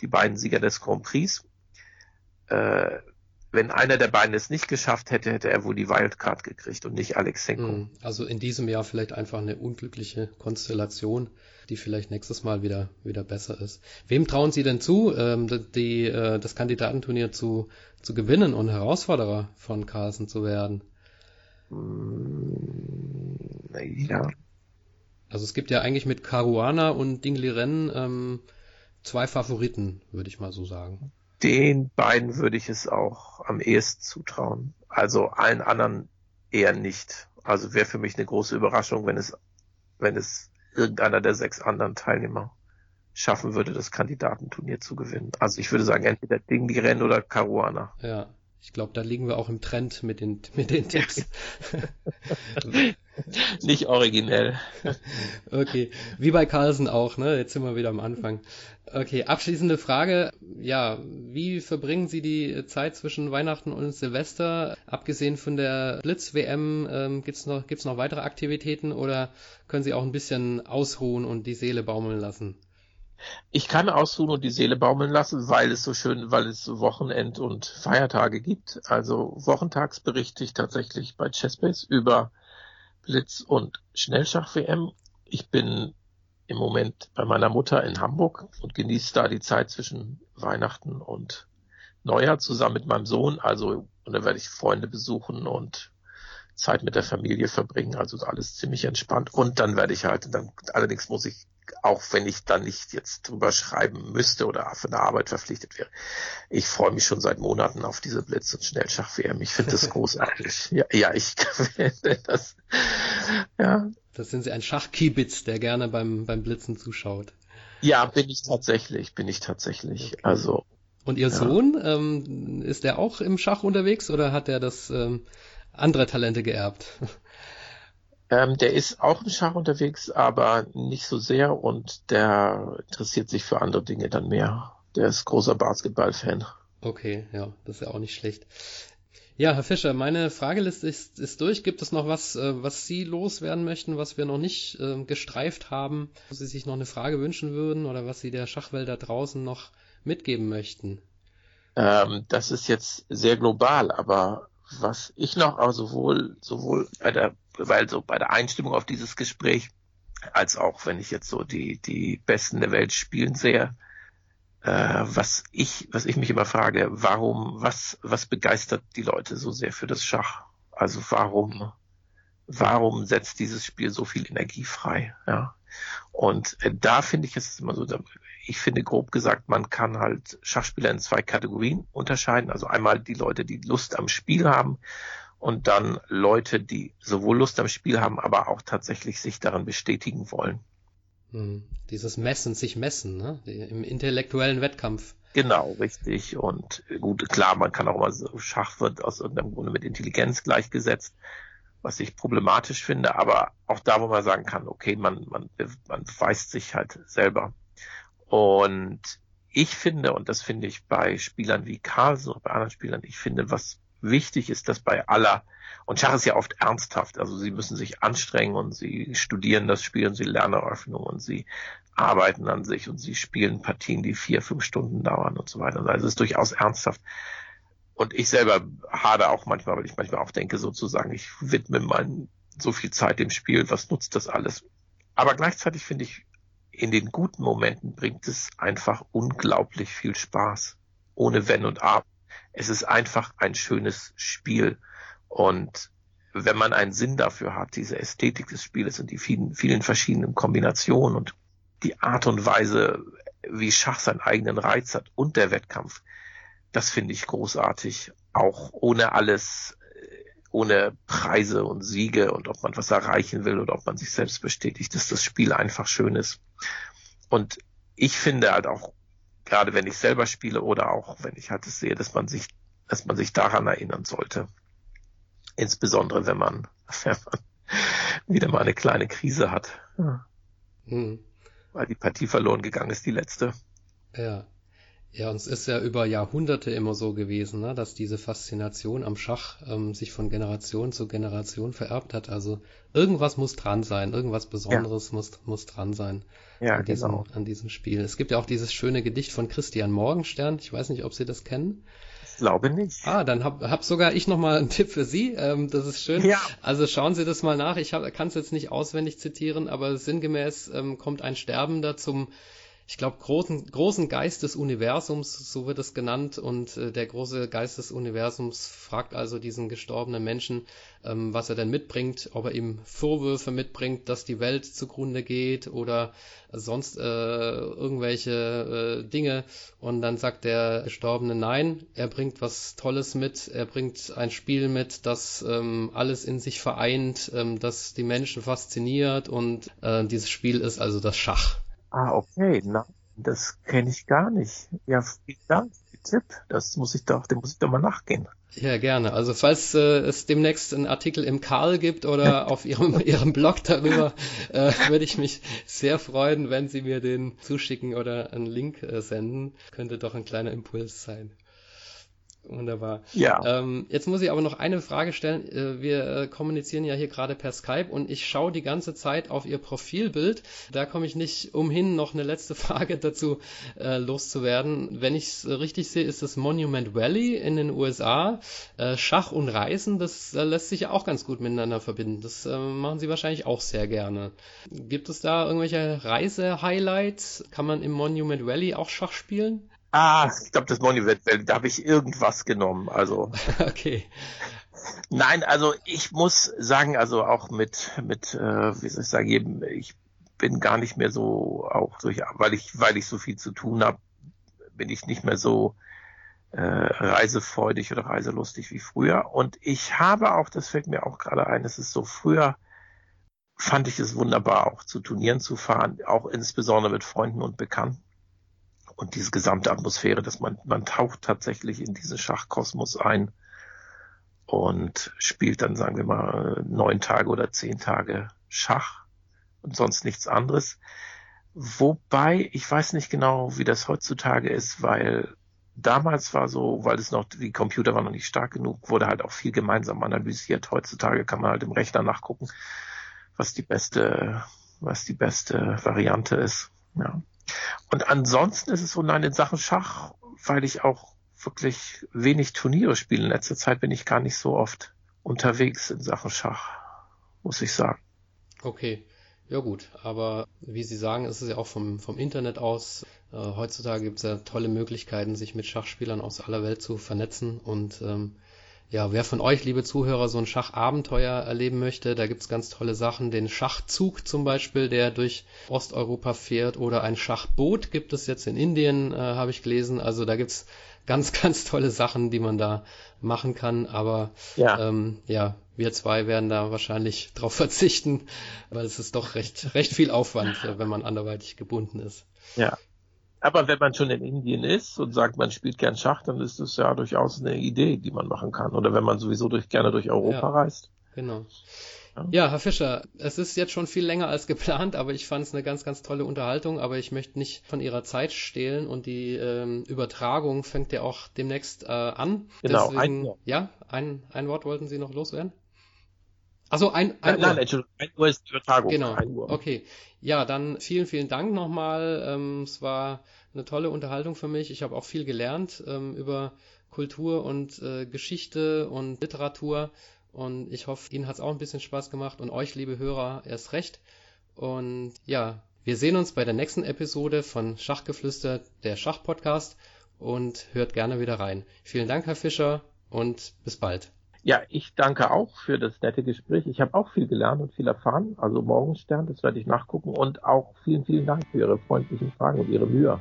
die beiden Sieger des Grand Prix, äh, wenn einer der beiden es nicht geschafft hätte, hätte er wohl die Wildcard gekriegt und nicht Alexenko. Hm, also in diesem Jahr vielleicht einfach eine unglückliche Konstellation, die vielleicht nächstes Mal wieder, wieder besser ist. Wem trauen Sie denn zu, ähm, die, äh, das Kandidatenturnier zu, zu gewinnen und Herausforderer von Carlsen zu werden? Hm, ja. Also es gibt ja eigentlich mit Caruana und Dingliren ähm, zwei Favoriten, würde ich mal so sagen den beiden würde ich es auch am ehesten zutrauen. Also allen anderen eher nicht. Also wäre für mich eine große Überraschung, wenn es, wenn es irgendeiner der sechs anderen Teilnehmer schaffen würde, das Kandidatenturnier zu gewinnen. Also ich würde sagen, entweder Ding, die Rennen oder Caruana. Ja. Ich glaube, da liegen wir auch im Trend mit den, mit den Tipps. Nicht originell. Okay, wie bei Carlsen auch, ne? Jetzt sind wir wieder am Anfang. Okay, abschließende Frage. Ja, wie verbringen Sie die Zeit zwischen Weihnachten und Silvester? Abgesehen von der Blitz-WM, ähm, gibt's noch, gibt's noch weitere Aktivitäten oder können Sie auch ein bisschen ausruhen und die Seele baumeln lassen? Ich kann ausruhen und die Seele baumeln lassen, weil es so schön, weil es Wochenend- und Feiertage gibt. Also wochentags berichte ich tatsächlich bei Chessbase über Blitz- und Schnellschach-WM. Ich bin im Moment bei meiner Mutter in Hamburg und genieße da die Zeit zwischen Weihnachten und Neujahr zusammen mit meinem Sohn. Also, und da werde ich Freunde besuchen und Zeit mit der Familie verbringen, also alles ziemlich entspannt. Und dann werde ich halt, dann allerdings muss ich, auch wenn ich dann nicht jetzt drüber schreiben müsste oder für eine Arbeit verpflichtet wäre, ich freue mich schon seit Monaten auf diese Blitz- und Schnellschach-WM. Ich finde das großartig. Ja, ja, ich finde das. Ja. Das sind Sie ein Schachkibitz, der gerne beim, beim Blitzen zuschaut. Ja, bin ich tatsächlich, bin ich tatsächlich. Okay. Also. Und Ihr ja. Sohn, ähm, ist der auch im Schach unterwegs oder hat er das ähm, andere Talente geerbt? Ähm, der ist auch im Schach unterwegs, aber nicht so sehr und der interessiert sich für andere Dinge dann mehr. Der ist großer Basketball-Fan. Okay, ja, das ist ja auch nicht schlecht. Ja, Herr Fischer, meine Frageliste ist, ist durch. Gibt es noch was, äh, was Sie loswerden möchten, was wir noch nicht äh, gestreift haben, wo Sie sich noch eine Frage wünschen würden oder was Sie der Schachwelt da draußen noch mitgeben möchten? Ähm, das ist jetzt sehr global, aber was ich noch aber sowohl, sowohl bei der, weil so bei der Einstimmung auf dieses Gespräch, als auch wenn ich jetzt so die, die Besten der Welt spielen sehe, äh, was ich, was ich mich immer frage, warum, was, was begeistert die Leute so sehr für das Schach? Also warum, warum setzt dieses Spiel so viel Energie frei? Ja. Und äh, da finde ich es immer so, ich finde grob gesagt, man kann halt Schachspieler in zwei Kategorien unterscheiden. Also einmal die Leute, die Lust am Spiel haben und dann Leute, die sowohl Lust am Spiel haben, aber auch tatsächlich sich daran bestätigen wollen. Hm. Dieses Messen, sich messen, ne? im intellektuellen Wettkampf. Genau, richtig. Und gut, klar, man kann auch mal so, Schach wird aus irgendeinem Grunde mit Intelligenz gleichgesetzt was ich problematisch finde, aber auch da, wo man sagen kann, okay, man, man, man beweist sich halt selber. Und ich finde, und das finde ich bei Spielern wie Carlsen oder bei anderen Spielern, ich finde, was wichtig ist, dass bei aller, und Schach ist ja oft ernsthaft, also sie müssen sich anstrengen und sie studieren das Spiel und sie lernen Eröffnung und sie arbeiten an sich und sie spielen Partien, die vier, fünf Stunden dauern und so weiter. Also es ist durchaus ernsthaft. Und ich selber hade auch manchmal, weil ich manchmal auch denke, sozusagen, ich widme mal so viel Zeit dem Spiel, was nutzt das alles? Aber gleichzeitig finde ich, in den guten Momenten bringt es einfach unglaublich viel Spaß. Ohne Wenn und Aber. Es ist einfach ein schönes Spiel. Und wenn man einen Sinn dafür hat, diese Ästhetik des Spieles und die vielen, vielen verschiedenen Kombinationen und die Art und Weise, wie Schach seinen eigenen Reiz hat und der Wettkampf, das finde ich großartig. Auch ohne alles, ohne Preise und Siege und ob man was erreichen will oder ob man sich selbst bestätigt, dass das Spiel einfach schön ist. Und ich finde halt auch, gerade wenn ich selber spiele oder auch wenn ich halt es sehe, dass man sich, dass man sich daran erinnern sollte. Insbesondere wenn man, wenn man wieder mal eine kleine Krise hat. Ja. Hm. Weil die Partie verloren gegangen ist, die letzte. Ja. Ja, und es ist ja über Jahrhunderte immer so gewesen, ne, dass diese Faszination am Schach ähm, sich von Generation zu Generation vererbt hat. Also irgendwas muss dran sein, irgendwas Besonderes ja. muss, muss dran sein ja, an, diesem, genau. an diesem Spiel. Es gibt ja auch dieses schöne Gedicht von Christian Morgenstern. Ich weiß nicht, ob Sie das kennen. Ich glaube nicht. Ah, dann hab, hab sogar ich nochmal einen Tipp für Sie. Ähm, das ist schön. Ja. Also schauen Sie das mal nach. Ich kann es jetzt nicht auswendig zitieren, aber sinngemäß ähm, kommt ein Sterbender zum ich glaube, großen, großen Geist des Universums, so wird es genannt, und äh, der große Geist des Universums fragt also diesen gestorbenen Menschen, ähm, was er denn mitbringt, ob er ihm Vorwürfe mitbringt, dass die Welt zugrunde geht oder sonst äh, irgendwelche äh, Dinge. Und dann sagt der Gestorbene nein, er bringt was Tolles mit, er bringt ein Spiel mit, das ähm, alles in sich vereint, ähm, das die Menschen fasziniert und äh, dieses Spiel ist also das Schach. Ah, okay. Na, das kenne ich gar nicht. Ja, vielen Dank für den Tipp. Das muss ich doch, dem muss ich doch mal nachgehen. Ja, gerne. Also falls äh, es demnächst einen Artikel im Karl gibt oder auf Ihrem, Ihrem Blog darüber, äh, würde ich mich sehr freuen, wenn Sie mir den zuschicken oder einen Link äh, senden. Könnte doch ein kleiner Impuls sein. Wunderbar. Ja. Ähm, jetzt muss ich aber noch eine Frage stellen. Äh, wir äh, kommunizieren ja hier gerade per Skype und ich schaue die ganze Zeit auf Ihr Profilbild. Da komme ich nicht umhin, noch eine letzte Frage dazu äh, loszuwerden. Wenn ich es richtig sehe, ist das Monument Valley in den USA. Äh, Schach und Reisen, das äh, lässt sich ja auch ganz gut miteinander verbinden. Das äh, machen Sie wahrscheinlich auch sehr gerne. Gibt es da irgendwelche Reise-Highlights? Kann man im Monument Valley auch Schach spielen? Ah, ich glaube, das Monument Valley, da habe ich irgendwas genommen. Also. okay. Nein, also ich muss sagen, also auch mit, mit, äh, wie soll ich sagen, ich bin gar nicht mehr so auch durch, weil ich, weil ich so viel zu tun habe, bin ich nicht mehr so äh, reisefreudig oder reiselustig wie früher. Und ich habe auch, das fällt mir auch gerade ein, es ist so früher fand ich es wunderbar, auch zu Turnieren zu fahren, auch insbesondere mit Freunden und Bekannten. Und diese gesamte Atmosphäre, dass man, man taucht tatsächlich in diesen Schachkosmos ein und spielt dann, sagen wir mal, neun Tage oder zehn Tage Schach und sonst nichts anderes. Wobei, ich weiß nicht genau, wie das heutzutage ist, weil damals war so, weil es noch, die Computer waren noch nicht stark genug, wurde halt auch viel gemeinsam analysiert. Heutzutage kann man halt im Rechner nachgucken, was die beste, was die beste Variante ist. Ja. Und ansonsten ist es so, nein, in Sachen Schach, weil ich auch wirklich wenig Turniere spiele. In letzter Zeit bin ich gar nicht so oft unterwegs in Sachen Schach, muss ich sagen. Okay. Ja gut, aber wie Sie sagen, ist es ja auch vom, vom Internet aus. Äh, heutzutage gibt es ja tolle Möglichkeiten, sich mit Schachspielern aus aller Welt zu vernetzen. Und ähm, ja, wer von euch, liebe Zuhörer, so ein Schachabenteuer erleben möchte, da gibt's ganz tolle Sachen. Den Schachzug zum Beispiel, der durch Osteuropa fährt, oder ein Schachboot gibt es jetzt in Indien, äh, habe ich gelesen. Also da gibt's ganz, ganz tolle Sachen, die man da machen kann. Aber ja, ähm, ja wir zwei werden da wahrscheinlich drauf verzichten, weil es ist doch recht, recht viel Aufwand, äh, wenn man anderweitig gebunden ist. Ja. Aber wenn man schon in Indien ist und sagt, man spielt gern Schach, dann ist das ja durchaus eine Idee, die man machen kann. Oder wenn man sowieso durch, gerne durch Europa ja, reist. Genau. Ja, Herr Fischer, es ist jetzt schon viel länger als geplant, aber ich fand es eine ganz, ganz tolle Unterhaltung. Aber ich möchte nicht von Ihrer Zeit stehlen und die ähm, Übertragung fängt ja auch demnächst äh, an. Genau. Deswegen, ein. Ja, ein, ein Wort wollten Sie noch loswerden? Also ein, ein nein, Uhr. Nein, ein Uhr ist die Übertragung. Genau. Ein Uhr. Okay. Ja, dann vielen, vielen Dank nochmal. Ähm, es war eine tolle Unterhaltung für mich. Ich habe auch viel gelernt ähm, über Kultur und äh, Geschichte und Literatur. Und ich hoffe, Ihnen hat es auch ein bisschen Spaß gemacht und euch, liebe Hörer, erst recht. Und ja, wir sehen uns bei der nächsten Episode von Schachgeflüster, der Schachpodcast und hört gerne wieder rein. Vielen Dank, Herr Fischer, und bis bald. Ja, ich danke auch für das nette Gespräch. Ich habe auch viel gelernt und viel erfahren. Also Morgenstern, das werde ich nachgucken. Und auch vielen, vielen Dank für Ihre freundlichen Fragen und Ihre Mühe.